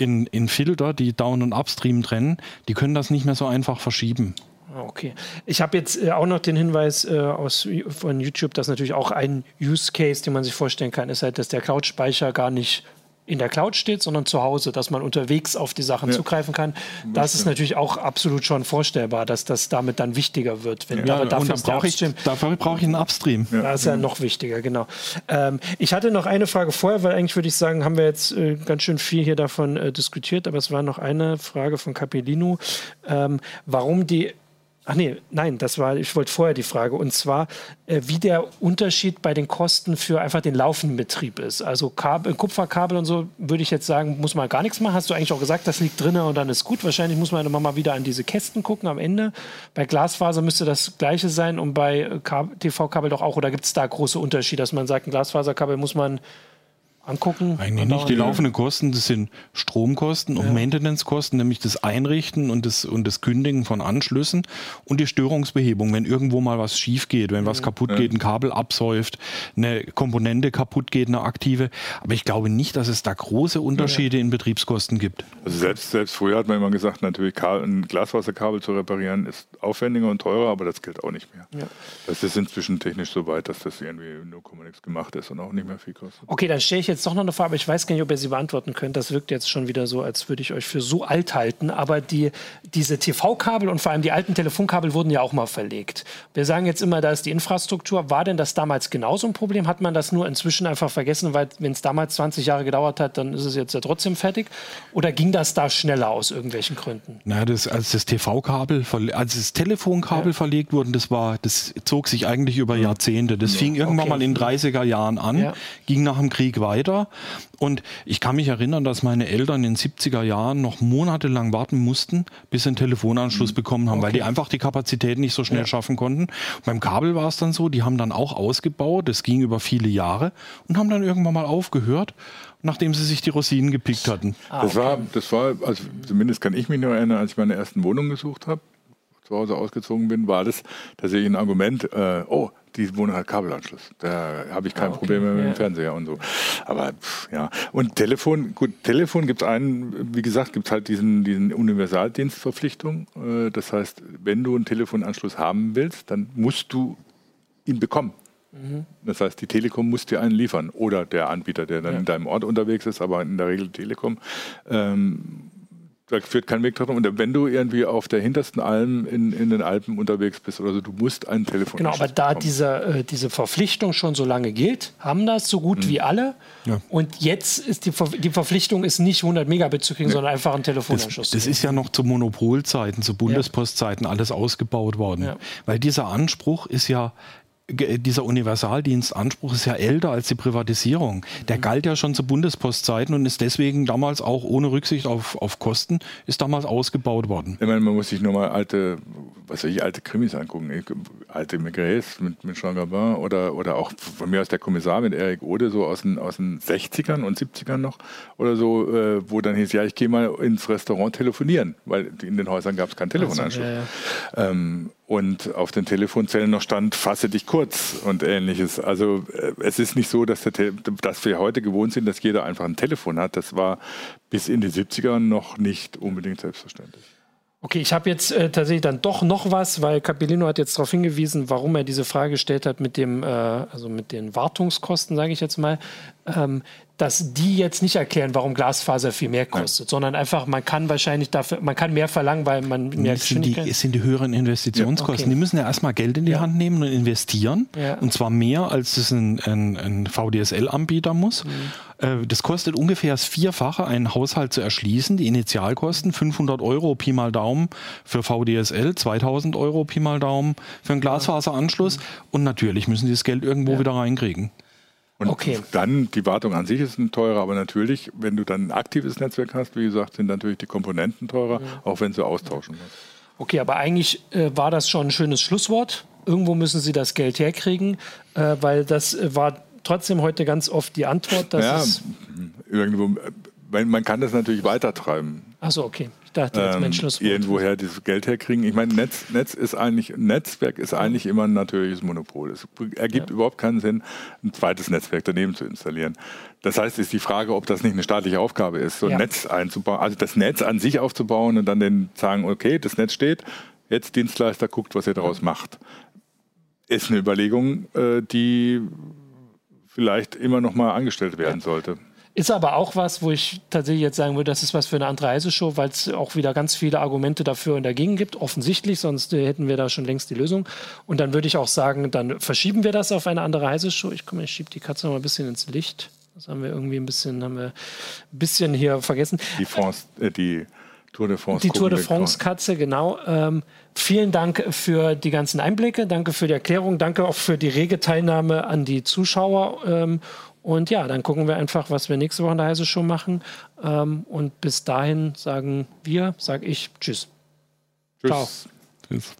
in, in Filter, die Down- und Upstream trennen, die können das nicht mehr so einfach verschieben. Ah, okay. Ich habe jetzt äh, auch noch den Hinweis äh, aus, von YouTube, dass natürlich auch ein Use Case, den man sich vorstellen kann, ist halt, dass der Cloud-Speicher gar nicht in der Cloud steht, sondern zu Hause, dass man unterwegs auf die Sachen ja. zugreifen kann. Das ist natürlich auch absolut schon vorstellbar, dass das damit dann wichtiger wird. Wenn, ja, aber dafür, brauche ich, dafür brauche ich einen Upstream. Ja. Das ist ja noch wichtiger, genau. Ähm, ich hatte noch eine Frage vorher, weil eigentlich würde ich sagen, haben wir jetzt äh, ganz schön viel hier davon äh, diskutiert, aber es war noch eine Frage von Capellino, ähm, warum die Ach nee, nein, das war, ich wollte vorher die Frage. Und zwar, äh, wie der Unterschied bei den Kosten für einfach den laufenden Betrieb ist. Also Kabel, Kupferkabel und so, würde ich jetzt sagen, muss man gar nichts machen. Hast du eigentlich auch gesagt, das liegt drin und dann ist gut. Wahrscheinlich muss man immer mal wieder an diese Kästen gucken am Ende. Bei Glasfaser müsste das Gleiche sein und bei äh, TV-Kabel doch auch. Oder gibt es da große Unterschiede, dass man sagt, ein Glasfaserkabel muss man angucken? Eigentlich nicht. Die laufenden Kosten, das sind Stromkosten und ja. Maintenancekosten, nämlich das Einrichten und das, und das Kündigen von Anschlüssen und die Störungsbehebung, wenn irgendwo mal was schief geht, wenn was kaputt geht, ein Kabel absäuft, eine Komponente kaputt geht, eine aktive. Aber ich glaube nicht, dass es da große Unterschiede ja. in Betriebskosten gibt. Also selbst, selbst früher hat man immer gesagt, natürlich ein Glaswasserkabel zu reparieren ist aufwendiger und teurer, aber das gilt auch nicht mehr. Ja. Das ist inzwischen technisch so weit, dass das irgendwie nur nichts gemacht ist und auch nicht mehr viel kostet. Okay, dann stelle ich jetzt doch noch eine Frage, aber ich weiß gar nicht, ob ihr sie beantworten könnt. Das wirkt jetzt schon wieder so, als würde ich euch für so alt halten. Aber die, diese TV-Kabel und vor allem die alten Telefonkabel wurden ja auch mal verlegt. Wir sagen jetzt immer, da ist die Infrastruktur. War denn das damals genauso ein Problem? Hat man das nur inzwischen einfach vergessen, weil wenn es damals 20 Jahre gedauert hat, dann ist es jetzt ja trotzdem fertig? Oder ging das da schneller aus irgendwelchen Gründen? Na, das, als das TV-Kabel, als das Telefonkabel ja. verlegt wurde, das war, das zog sich eigentlich über Jahrzehnte. Das ja. fing irgendwann okay. mal in den 30er Jahren an, ja. ging nach dem Krieg weiter weiter. Und ich kann mich erinnern, dass meine Eltern in den 70er Jahren noch monatelang warten mussten, bis sie einen Telefonanschluss mhm. bekommen haben, okay. weil die einfach die Kapazität nicht so schnell ja. schaffen konnten. Beim Kabel war es dann so, die haben dann auch ausgebaut, das ging über viele Jahre und haben dann irgendwann mal aufgehört nachdem sie sich die Rosinen gepickt hatten. Ah, okay. Das war, das war, also zumindest kann ich mich nur erinnern, als ich meine ersten Wohnung gesucht habe, zu Hause ausgezogen bin, war das tatsächlich ein Argument, äh, oh, die Wohnung hat Kabelanschluss. Da habe ich kein ah, okay. Problem mehr mit dem Fernseher und so. Aber pff, ja. Und Telefon, gut, Telefon gibt es einen, wie gesagt, gibt es halt diesen, diesen Universaldienstverpflichtung. Äh, das heißt, wenn du einen Telefonanschluss haben willst, dann musst du ihn bekommen. Mhm. Das heißt, die Telekom muss dir einen liefern oder der Anbieter, der dann ja. in deinem Ort unterwegs ist, aber in der Regel Telekom. Ähm, da führt kein Weg drum. Und wenn du irgendwie auf der hintersten Alm in, in den Alpen unterwegs bist oder so, du musst ein Telefon Genau, aber da diese, äh, diese Verpflichtung schon so lange gilt, haben das so gut mhm. wie alle. Ja. Und jetzt ist die, Ver die Verpflichtung ist nicht 100 Megabit zu kriegen, nee. sondern einfach ein Telefonanschluss. Das, das ist ja noch zu Monopolzeiten, zu Bundespostzeiten ja. alles ausgebaut worden. Ja. Weil dieser Anspruch ist ja dieser Universaldienstanspruch ist ja älter als die Privatisierung. Der mhm. galt ja schon zu Bundespostzeiten und ist deswegen damals auch ohne Rücksicht auf, auf Kosten, ist damals ausgebaut worden. Ich meine, man muss sich nur mal alte, was weiß ich, alte Krimis angucken. Alte Maigret mit, mit Jean Gabin oder, oder auch von mir aus der Kommissar mit Eric Ode, so aus den, aus den 60ern und 70ern noch oder so, äh, wo dann hieß, ja, ich gehe mal ins Restaurant telefonieren, weil in den Häusern gab es keinen Telefonanschluss. Also, ja, ja. ähm, und auf den Telefonzellen noch stand, fasse dich kurz und ähnliches. Also äh, es ist nicht so, dass, dass, wir heute gewohnt sind, dass jeder einfach ein Telefon hat. Das war bis in die 70er noch nicht unbedingt selbstverständlich. Okay, ich habe jetzt äh, tatsächlich dann doch noch was, weil Capellino hat jetzt darauf hingewiesen, warum er diese Frage gestellt hat mit dem, äh, also mit den Wartungskosten, sage ich jetzt mal. Ähm, dass die jetzt nicht erklären, warum Glasfaser viel mehr kostet, Nein. sondern einfach, man kann wahrscheinlich dafür, man kann mehr verlangen, weil man mehr es sind, die, es sind die höheren Investitionskosten. Ja. Okay. Die müssen ja erstmal Geld in die ja. Hand nehmen und investieren. Ja. Und zwar mehr, als es ein, ein, ein VDSL-Anbieter muss. Mhm. Äh, das kostet ungefähr das Vierfache, einen Haushalt zu erschließen. Die Initialkosten 500 Euro Pi mal Daumen für VDSL, 2000 Euro Pi mal Daumen für einen Glasfaseranschluss. Mhm. Und natürlich müssen sie das Geld irgendwo wieder reinkriegen. Und okay. dann, die Wartung an sich ist teurer, aber natürlich, wenn du dann ein aktives Netzwerk hast, wie gesagt, sind natürlich die Komponenten teurer, mhm. auch wenn sie austauschen musst. Okay, aber eigentlich äh, war das schon ein schönes Schlusswort. Irgendwo müssen sie das Geld herkriegen, äh, weil das äh, war trotzdem heute ganz oft die Antwort. Dass ja, irgendwo, äh, man kann das natürlich weitertreiben. Achso, okay. Ich dachte jetzt ähm, irgendwoher dieses Geld herkriegen. Ich meine, Netz, Netz ist eigentlich, Netzwerk ist eigentlich immer ein natürliches Monopol. Es ergibt ja. überhaupt keinen Sinn, ein zweites Netzwerk daneben zu installieren. Das heißt, ist die Frage, ob das nicht eine staatliche Aufgabe ist, so ein ja. Netz einzubauen, also das Netz an sich aufzubauen und dann den sagen, okay, das Netz steht, jetzt Dienstleister guckt, was ihr daraus macht. Ist eine Überlegung, äh, die vielleicht immer noch mal angestellt werden sollte. Ist aber auch was, wo ich tatsächlich jetzt sagen würde, das ist was für eine andere Reiseshow, weil es auch wieder ganz viele Argumente dafür und dagegen gibt, offensichtlich, sonst äh, hätten wir da schon längst die Lösung. Und dann würde ich auch sagen, dann verschieben wir das auf eine andere Reiseshow. Ich komme, ich schiebe die Katze noch mal ein bisschen ins Licht. Das haben wir irgendwie ein bisschen, haben wir ein bisschen hier vergessen. Die France, äh, die Tour de France. Die Tour de France Katze, genau. Ähm, vielen Dank für die ganzen Einblicke, danke für die Erklärung, danke auch für die rege Teilnahme an die Zuschauer. Ähm, und ja, dann gucken wir einfach, was wir nächste Woche in der Heise Show machen. Ähm, und bis dahin sagen wir, sage ich Tschüss. Tschüss. Ciao. Tschüss.